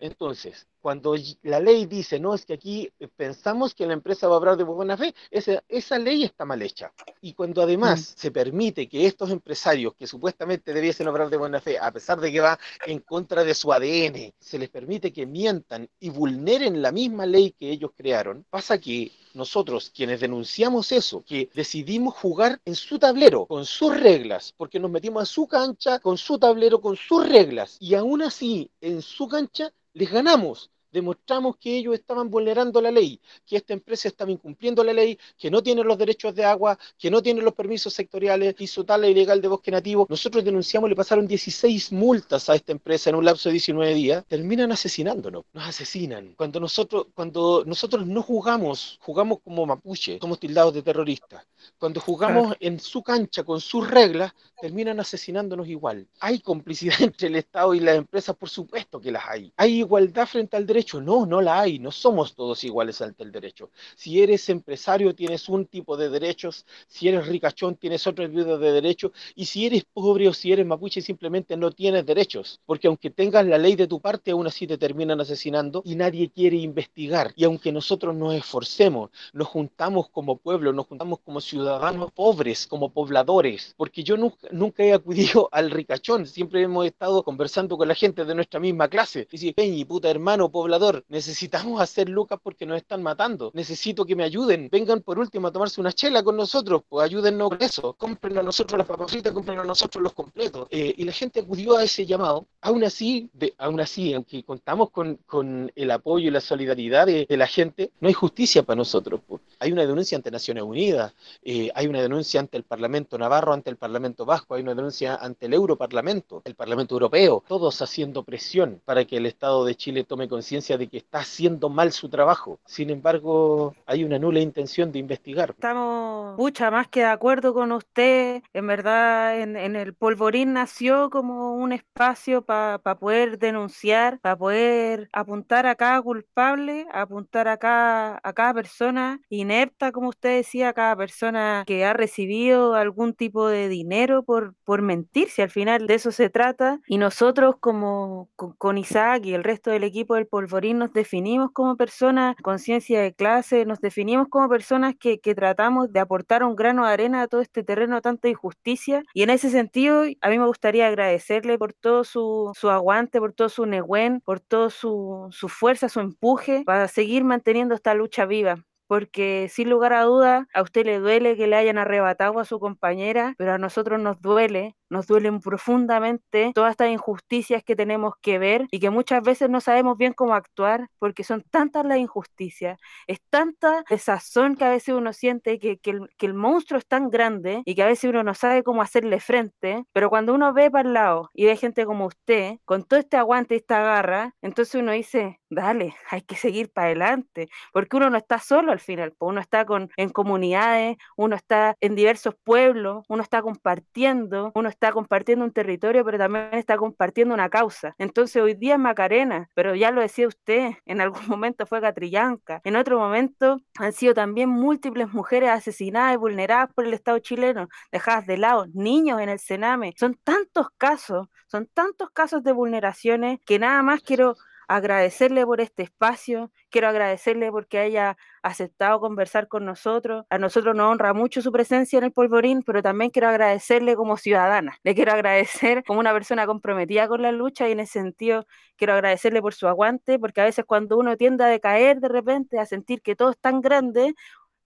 Entonces, cuando la ley dice, no, es que aquí pensamos que la empresa va a obrar de buena fe, esa, esa ley está mal hecha. Y cuando además mm. se permite que estos empresarios que supuestamente debiesen obrar de buena fe, a pesar de que va en contra de su ADN, se les permite que mientan y vulneren la misma ley que ellos crearon, pasa que nosotros, quienes denunciamos eso, que decidimos jugar en su tablero, con sus reglas, porque nos metimos a su cancha, con su tablero, con sus reglas, y aún así, en su cancha, les ganamos demostramos que ellos estaban vulnerando la ley, que esta empresa estaba incumpliendo la ley, que no tiene los derechos de agua, que no tiene los permisos sectoriales, hizo tala ilegal de bosque nativo. Nosotros denunciamos, le pasaron 16 multas a esta empresa en un lapso de 19 días, terminan asesinándonos, nos asesinan. Cuando nosotros, cuando nosotros no jugamos, jugamos como mapuche, somos tildados de terroristas. Cuando jugamos en su cancha con sus reglas, terminan asesinándonos igual. Hay complicidad entre el Estado y las empresas, por supuesto que las hay. Hay igualdad frente al derecho No, no la hay. No somos todos iguales ante el derecho. Si eres empresario, tienes un tipo de derechos. Si eres ricachón, tienes otro tipo de derechos. Y si eres pobre o si eres mapuche, simplemente no tienes derechos. Porque aunque tengas la ley de tu parte, aún así te terminan asesinando y nadie quiere investigar. Y aunque nosotros nos esforcemos, nos juntamos como pueblo, nos juntamos como ciudadanos pobres, como pobladores. Porque yo nunca, he acudido al ricachón. Siempre hemos estado conversando con la gente de nuestra misma clase. Y si, Peñi, puta hermano, poblador, necesitamos hacer lucas porque nos están matando, necesito que me ayuden, vengan por último a tomarse una chela con nosotros, pues ayúdennos con eso, compren a nosotros las papas fritas, compren a nosotros los completos. Eh, y la gente acudió a ese llamado, aún así, de, aún así, aunque contamos con, con, el apoyo y la solidaridad de, de, la gente, no hay justicia para nosotros. Pues. Hay una denuncia ante Naciones Unidas, eh, hay una denuncia ante el Parlamento Navarro, ante el Parlamento Vasco, hay una denuncia ante el Europarlamento, el Parlamento Europeo, todos haciendo presión para que el Estado de Chile tome conciencia conciencia de que está haciendo mal su trabajo. Sin embargo, hay una nula intención de investigar. Estamos mucha más que de acuerdo con usted. En verdad, en, el Polvorín nació como un espacio para poder denunciar, para poder apuntar a cada culpable, apuntar a cada, a cada persona inepta, como usted decía, a cada persona que ha recibido algún tipo de dinero por, por mentir, si al final de eso se trata. Y nosotros como con, Isaac y el resto del equipo del Polvorín nos definimos como personas, conciencia de clase, nos definimos como personas que, tratamos de aportar un grano de arena a todo este terreno tanta injusticia. Y en ese sentido, a mí me gustaría agradecerle por todo su, su aguante, por todo su negüen, por todo su, su fuerza, su empuje para seguir manteniendo esta lucha viva porque sin lugar a duda a usted le duele que le hayan arrebatado a su compañera, pero a nosotros nos duele, nos duelen profundamente todas estas injusticias que tenemos que ver y que muchas veces no sabemos bien cómo actuar porque son tantas las injusticias, es tanta desazón que a veces uno siente que, que, el, que el monstruo es tan grande y que a veces uno no sabe cómo hacerle frente, pero cuando uno ve para el lado y ve gente como usted, con todo este aguante y esta garra, entonces uno dice, dale, hay que seguir para adelante, porque uno no está solo al final, uno está con, en comunidades, uno está en diversos pueblos, uno está compartiendo, uno está compartiendo un territorio, pero también está compartiendo una causa. Entonces hoy día es Macarena, pero ya lo decía usted, en algún momento fue Catrillanca, en otro momento han sido también múltiples mujeres asesinadas y vulneradas por el Estado chileno, dejadas de lado, niños en el Sename, son tantos casos, son tantos casos de vulneraciones que nada más quiero agradecerle por este espacio, quiero agradecerle porque haya aceptado conversar con nosotros. A nosotros nos honra mucho su presencia en el polvorín, pero también quiero agradecerle como ciudadana. Le quiero agradecer como una persona comprometida con la lucha y en ese sentido quiero agradecerle por su aguante, porque a veces cuando uno tiende a decaer de repente, a sentir que todo es tan grande,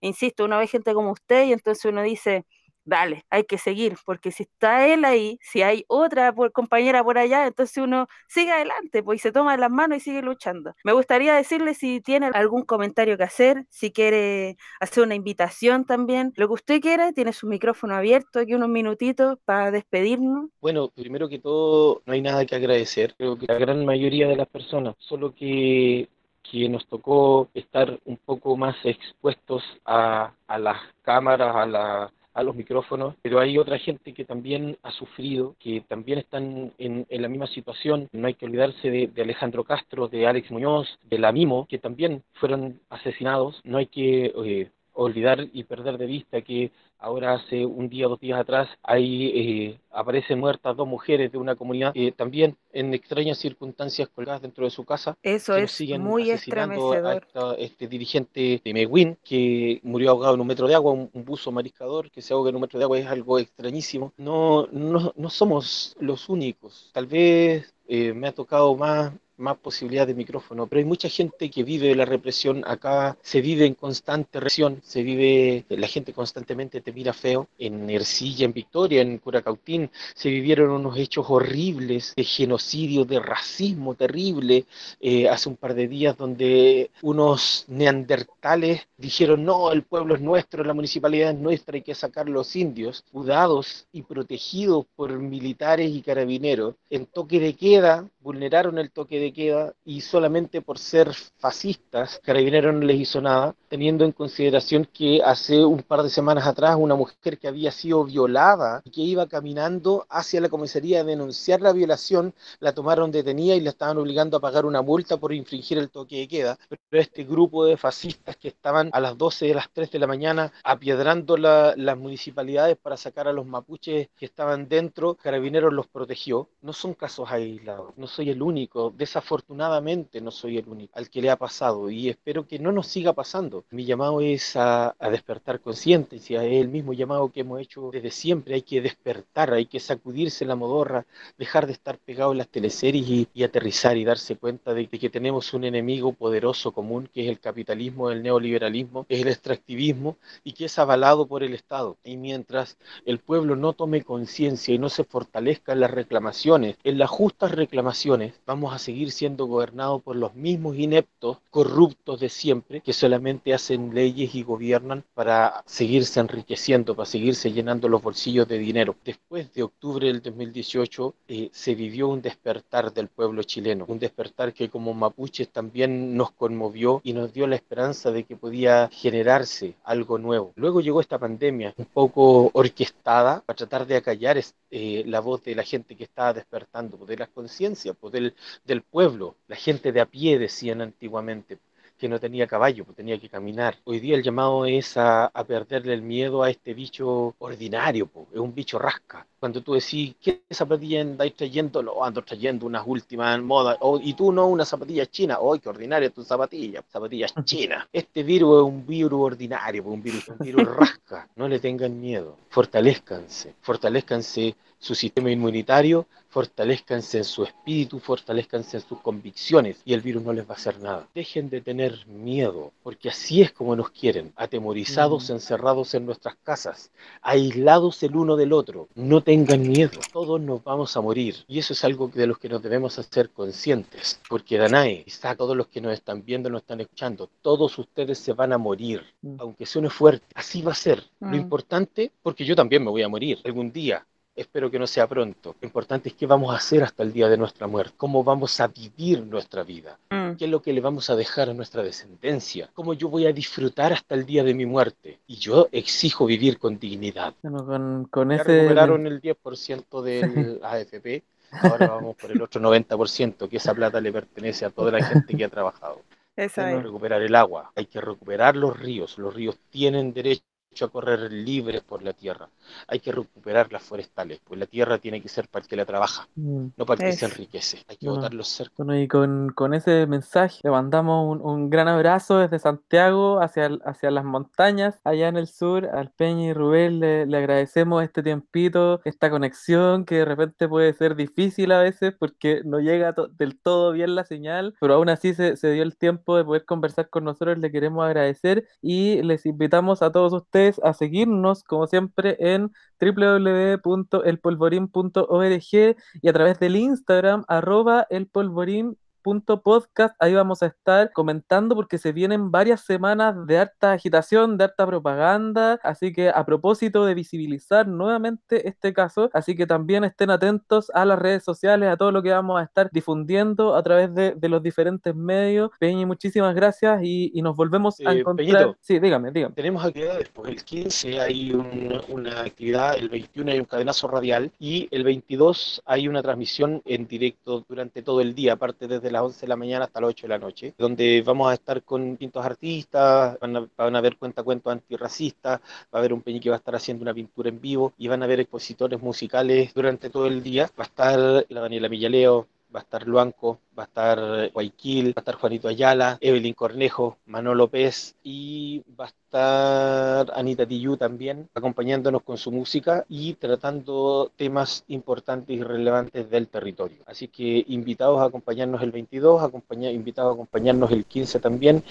insisto, uno ve gente como usted y entonces uno dice, dale, hay que seguir, porque si está él ahí, si hay otra compañera por allá, entonces uno sigue adelante, pues y se toma las manos y sigue luchando. Me gustaría decirle si tiene algún comentario que hacer, si quiere hacer una invitación también, lo que usted quiera, tiene su micrófono abierto aquí unos minutitos para despedirnos. Bueno, primero que todo, no hay nada que agradecer, creo que la gran mayoría de las personas, solo que nos tocó estar un poco más expuestos a, a las cámaras, a la, a los micrófonos, pero hay otra gente que también ha sufrido, que también están en, la misma situación. No hay que olvidarse de, Alejandro Castro, de Alex Muñoz, de la Mimo, que también fueron asesinados. No hay que eh, olvidar y perder de vista que ahora hace un día o dos días atrás ahí eh, aparecen muertas dos mujeres de una comunidad eh, también en extrañas circunstancias colgadas dentro de su casa. Eso es muy estremecedor. A este dirigente de Meguin que murió ahogado en un metro de agua, un, buzo mariscador que se ahoga en un metro de agua es algo extrañísimo. No, no, no somos los únicos. Tal vez eh, me ha tocado más más posibilidad de micrófono, pero hay mucha gente que vive la represión acá, se vive en constante represión, se vive, la gente constantemente te mira feo, en Ercilla, en Victoria, en Curacautín, se vivieron unos hechos horribles de genocidio, de racismo terrible, eh, hace un par de días donde unos neandertales dijeron, no, el pueblo es nuestro, la municipalidad es nuestra, hay que sacar los indios, cuidados y protegidos por militares y carabineros, en toque de queda, vulneraron el toque de queda y solamente por ser fascistas, Carabineros no les hizo nada, teniendo en consideración que hace un par de semanas atrás una mujer que había sido violada y que iba caminando hacia la comisaría a denunciar la violación, la tomaron detenida y la estaban obligando a pagar una multa por infringir el toque de queda. Pero este grupo de fascistas que estaban a las 12 de las 3 de la mañana apiedrando las municipalidades para sacar a los mapuches que estaban dentro, Carabineros los protegió. No son casos aislados, no soy el único. De desafortunadamente no soy el único al que le ha pasado y espero que no nos siga pasando. Mi llamado es a, despertar conciencia, es el mismo llamado que hemos hecho desde siempre. Hay que despertar, hay que sacudirse la modorra, dejar de estar pegado en las teleseries y, aterrizar y darse cuenta de, que tenemos un enemigo poderoso común que es el capitalismo, el neoliberalismo, es el extractivismo y que es avalado por el Estado. Y mientras el pueblo no tome conciencia y no se fortalezca en las reclamaciones, en las justas reclamaciones, vamos a seguir seguir siendo gobernado por los mismos ineptos, corruptos de siempre, que solamente hacen leyes y gobiernan para seguirse enriqueciendo, para seguirse llenando los bolsillos de dinero. Después de octubre del 2018 eh, se vivió un despertar del pueblo chileno, un despertar que como mapuches también nos conmovió y nos dio la esperanza de que podía generarse algo nuevo. Luego llegó esta pandemia un poco orquestada para tratar de acallar eh, la voz de la gente que estaba despertando, de la conciencia, del, del pueblo, la gente de a pie decían antiguamente que no tenía caballo, pues tenía que caminar. Hoy día el llamado es a, perderle el miedo a este bicho ordinario, pues, es un bicho rasca. Cuando tú decís, ¿qué zapatilla andáis trayendo? Lo ando trayendo unas últimas modas. Oh, y tú no, una zapatilla china. ¡Ay, qué ordinaria tu zapatilla! Zapatillas chinas. Este virus es un virus ordinario, pues, un virus, un virus rasca. No le tengan miedo. Fortalezcanse. Fortalezcanse su sistema inmunitario, fortalezcanse en su espíritu, fortalezcanse en sus convicciones y el virus no les va a hacer nada. Dejen de tener miedo, porque así es como nos quieren, atemorizados, mm. encerrados en nuestras casas, aislados el uno del otro. No tengan miedo, todos nos vamos a morir y eso es algo de los que nos debemos hacer conscientes, porque Danae, quizá todos los que nos están viendo, nos están escuchando, todos ustedes se van a morir, mm. aunque suene fuerte, así va a ser. Lo mm. importante, porque yo también me voy a morir algún día, Espero que no sea pronto. Lo importante es qué vamos a hacer hasta el día de nuestra muerte, cómo vamos a vivir nuestra vida, mm. qué es lo que le vamos a dejar a nuestra descendencia, cómo yo voy a disfrutar hasta el día de mi muerte. Y yo exijo vivir con dignidad. Bueno, con, con ya ese... recuperaron el 10% del AFP, ahora vamos por el otro 90%, que esa plata le pertenece a toda la gente que ha trabajado. Hay que recuperar el agua, hay que recuperar los ríos. Los ríos tienen derecho a correr libres por la tierra. Hay que recuperar las forestales, pues la tierra tiene que ser para el que la trabaja, mm, no para el que se enriquece. Hay que botarlos cerca. Bueno, y con, ese mensaje le mandamos un, gran abrazo desde Santiago hacia, hacia las montañas, allá en el sur, al Peña y Rubén le, agradecemos este tiempito, esta conexión que de repente puede ser difícil a veces porque no llega del todo bien la señal, pero aún así se, se dio el tiempo de poder conversar con nosotros, le queremos agradecer y les invitamos a todos ustedes a seguirnos, como siempre, en www.elpolvorín.org y a través del Instagram, arroba elpolvorín podcast. Ahí vamos a estar comentando porque se vienen varias semanas de harta agitación, de harta propaganda. Así que a propósito de visibilizar nuevamente este caso, así que también estén atentos a las redes sociales, a todo lo que vamos a estar difundiendo a través de, los diferentes medios. Peñi, muchísimas gracias y, nos volvemos a eh, encontrar. sí, dígame, dígame. Tenemos actividades, pues el 15 hay una actividad, el 21 hay un cadenazo radial y el 22 hay una transmisión en directo durante todo el día, aparte desde las 11 de la mañana hasta las 8 de la noche, donde vamos a estar con distintos artistas, van a, van a haber cuentacuentos antirracistas, va a haber un peñi que va a estar haciendo una pintura en vivo y van a haber expositores musicales durante todo el día. Va a estar la Daniela Millaleo, va a estar Luanco, va a estar Guayquil, va a estar Juanito Ayala, Evelyn Cornejo, Manolo López y va a estar Anita Tillú también, acompañándonos con su música y tratando temas importantes y relevantes del territorio. Así que invitados a acompañarnos el 22, invitados a acompañarnos el 15 también.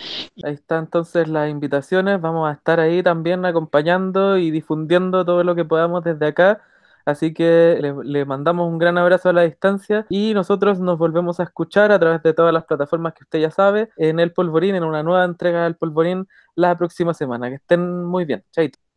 Ahí están entonces las invitaciones, vamos a estar ahí también acompañando y difundiendo todo lo que podamos desde acá Así que le, mandamos un gran abrazo a la distancia y nosotros nos volvemos a escuchar a través de todas las plataformas que usted ya sabe en El Polvorín, en una nueva entrega del Polvorín la próxima semana. Que estén muy bien. Chaito.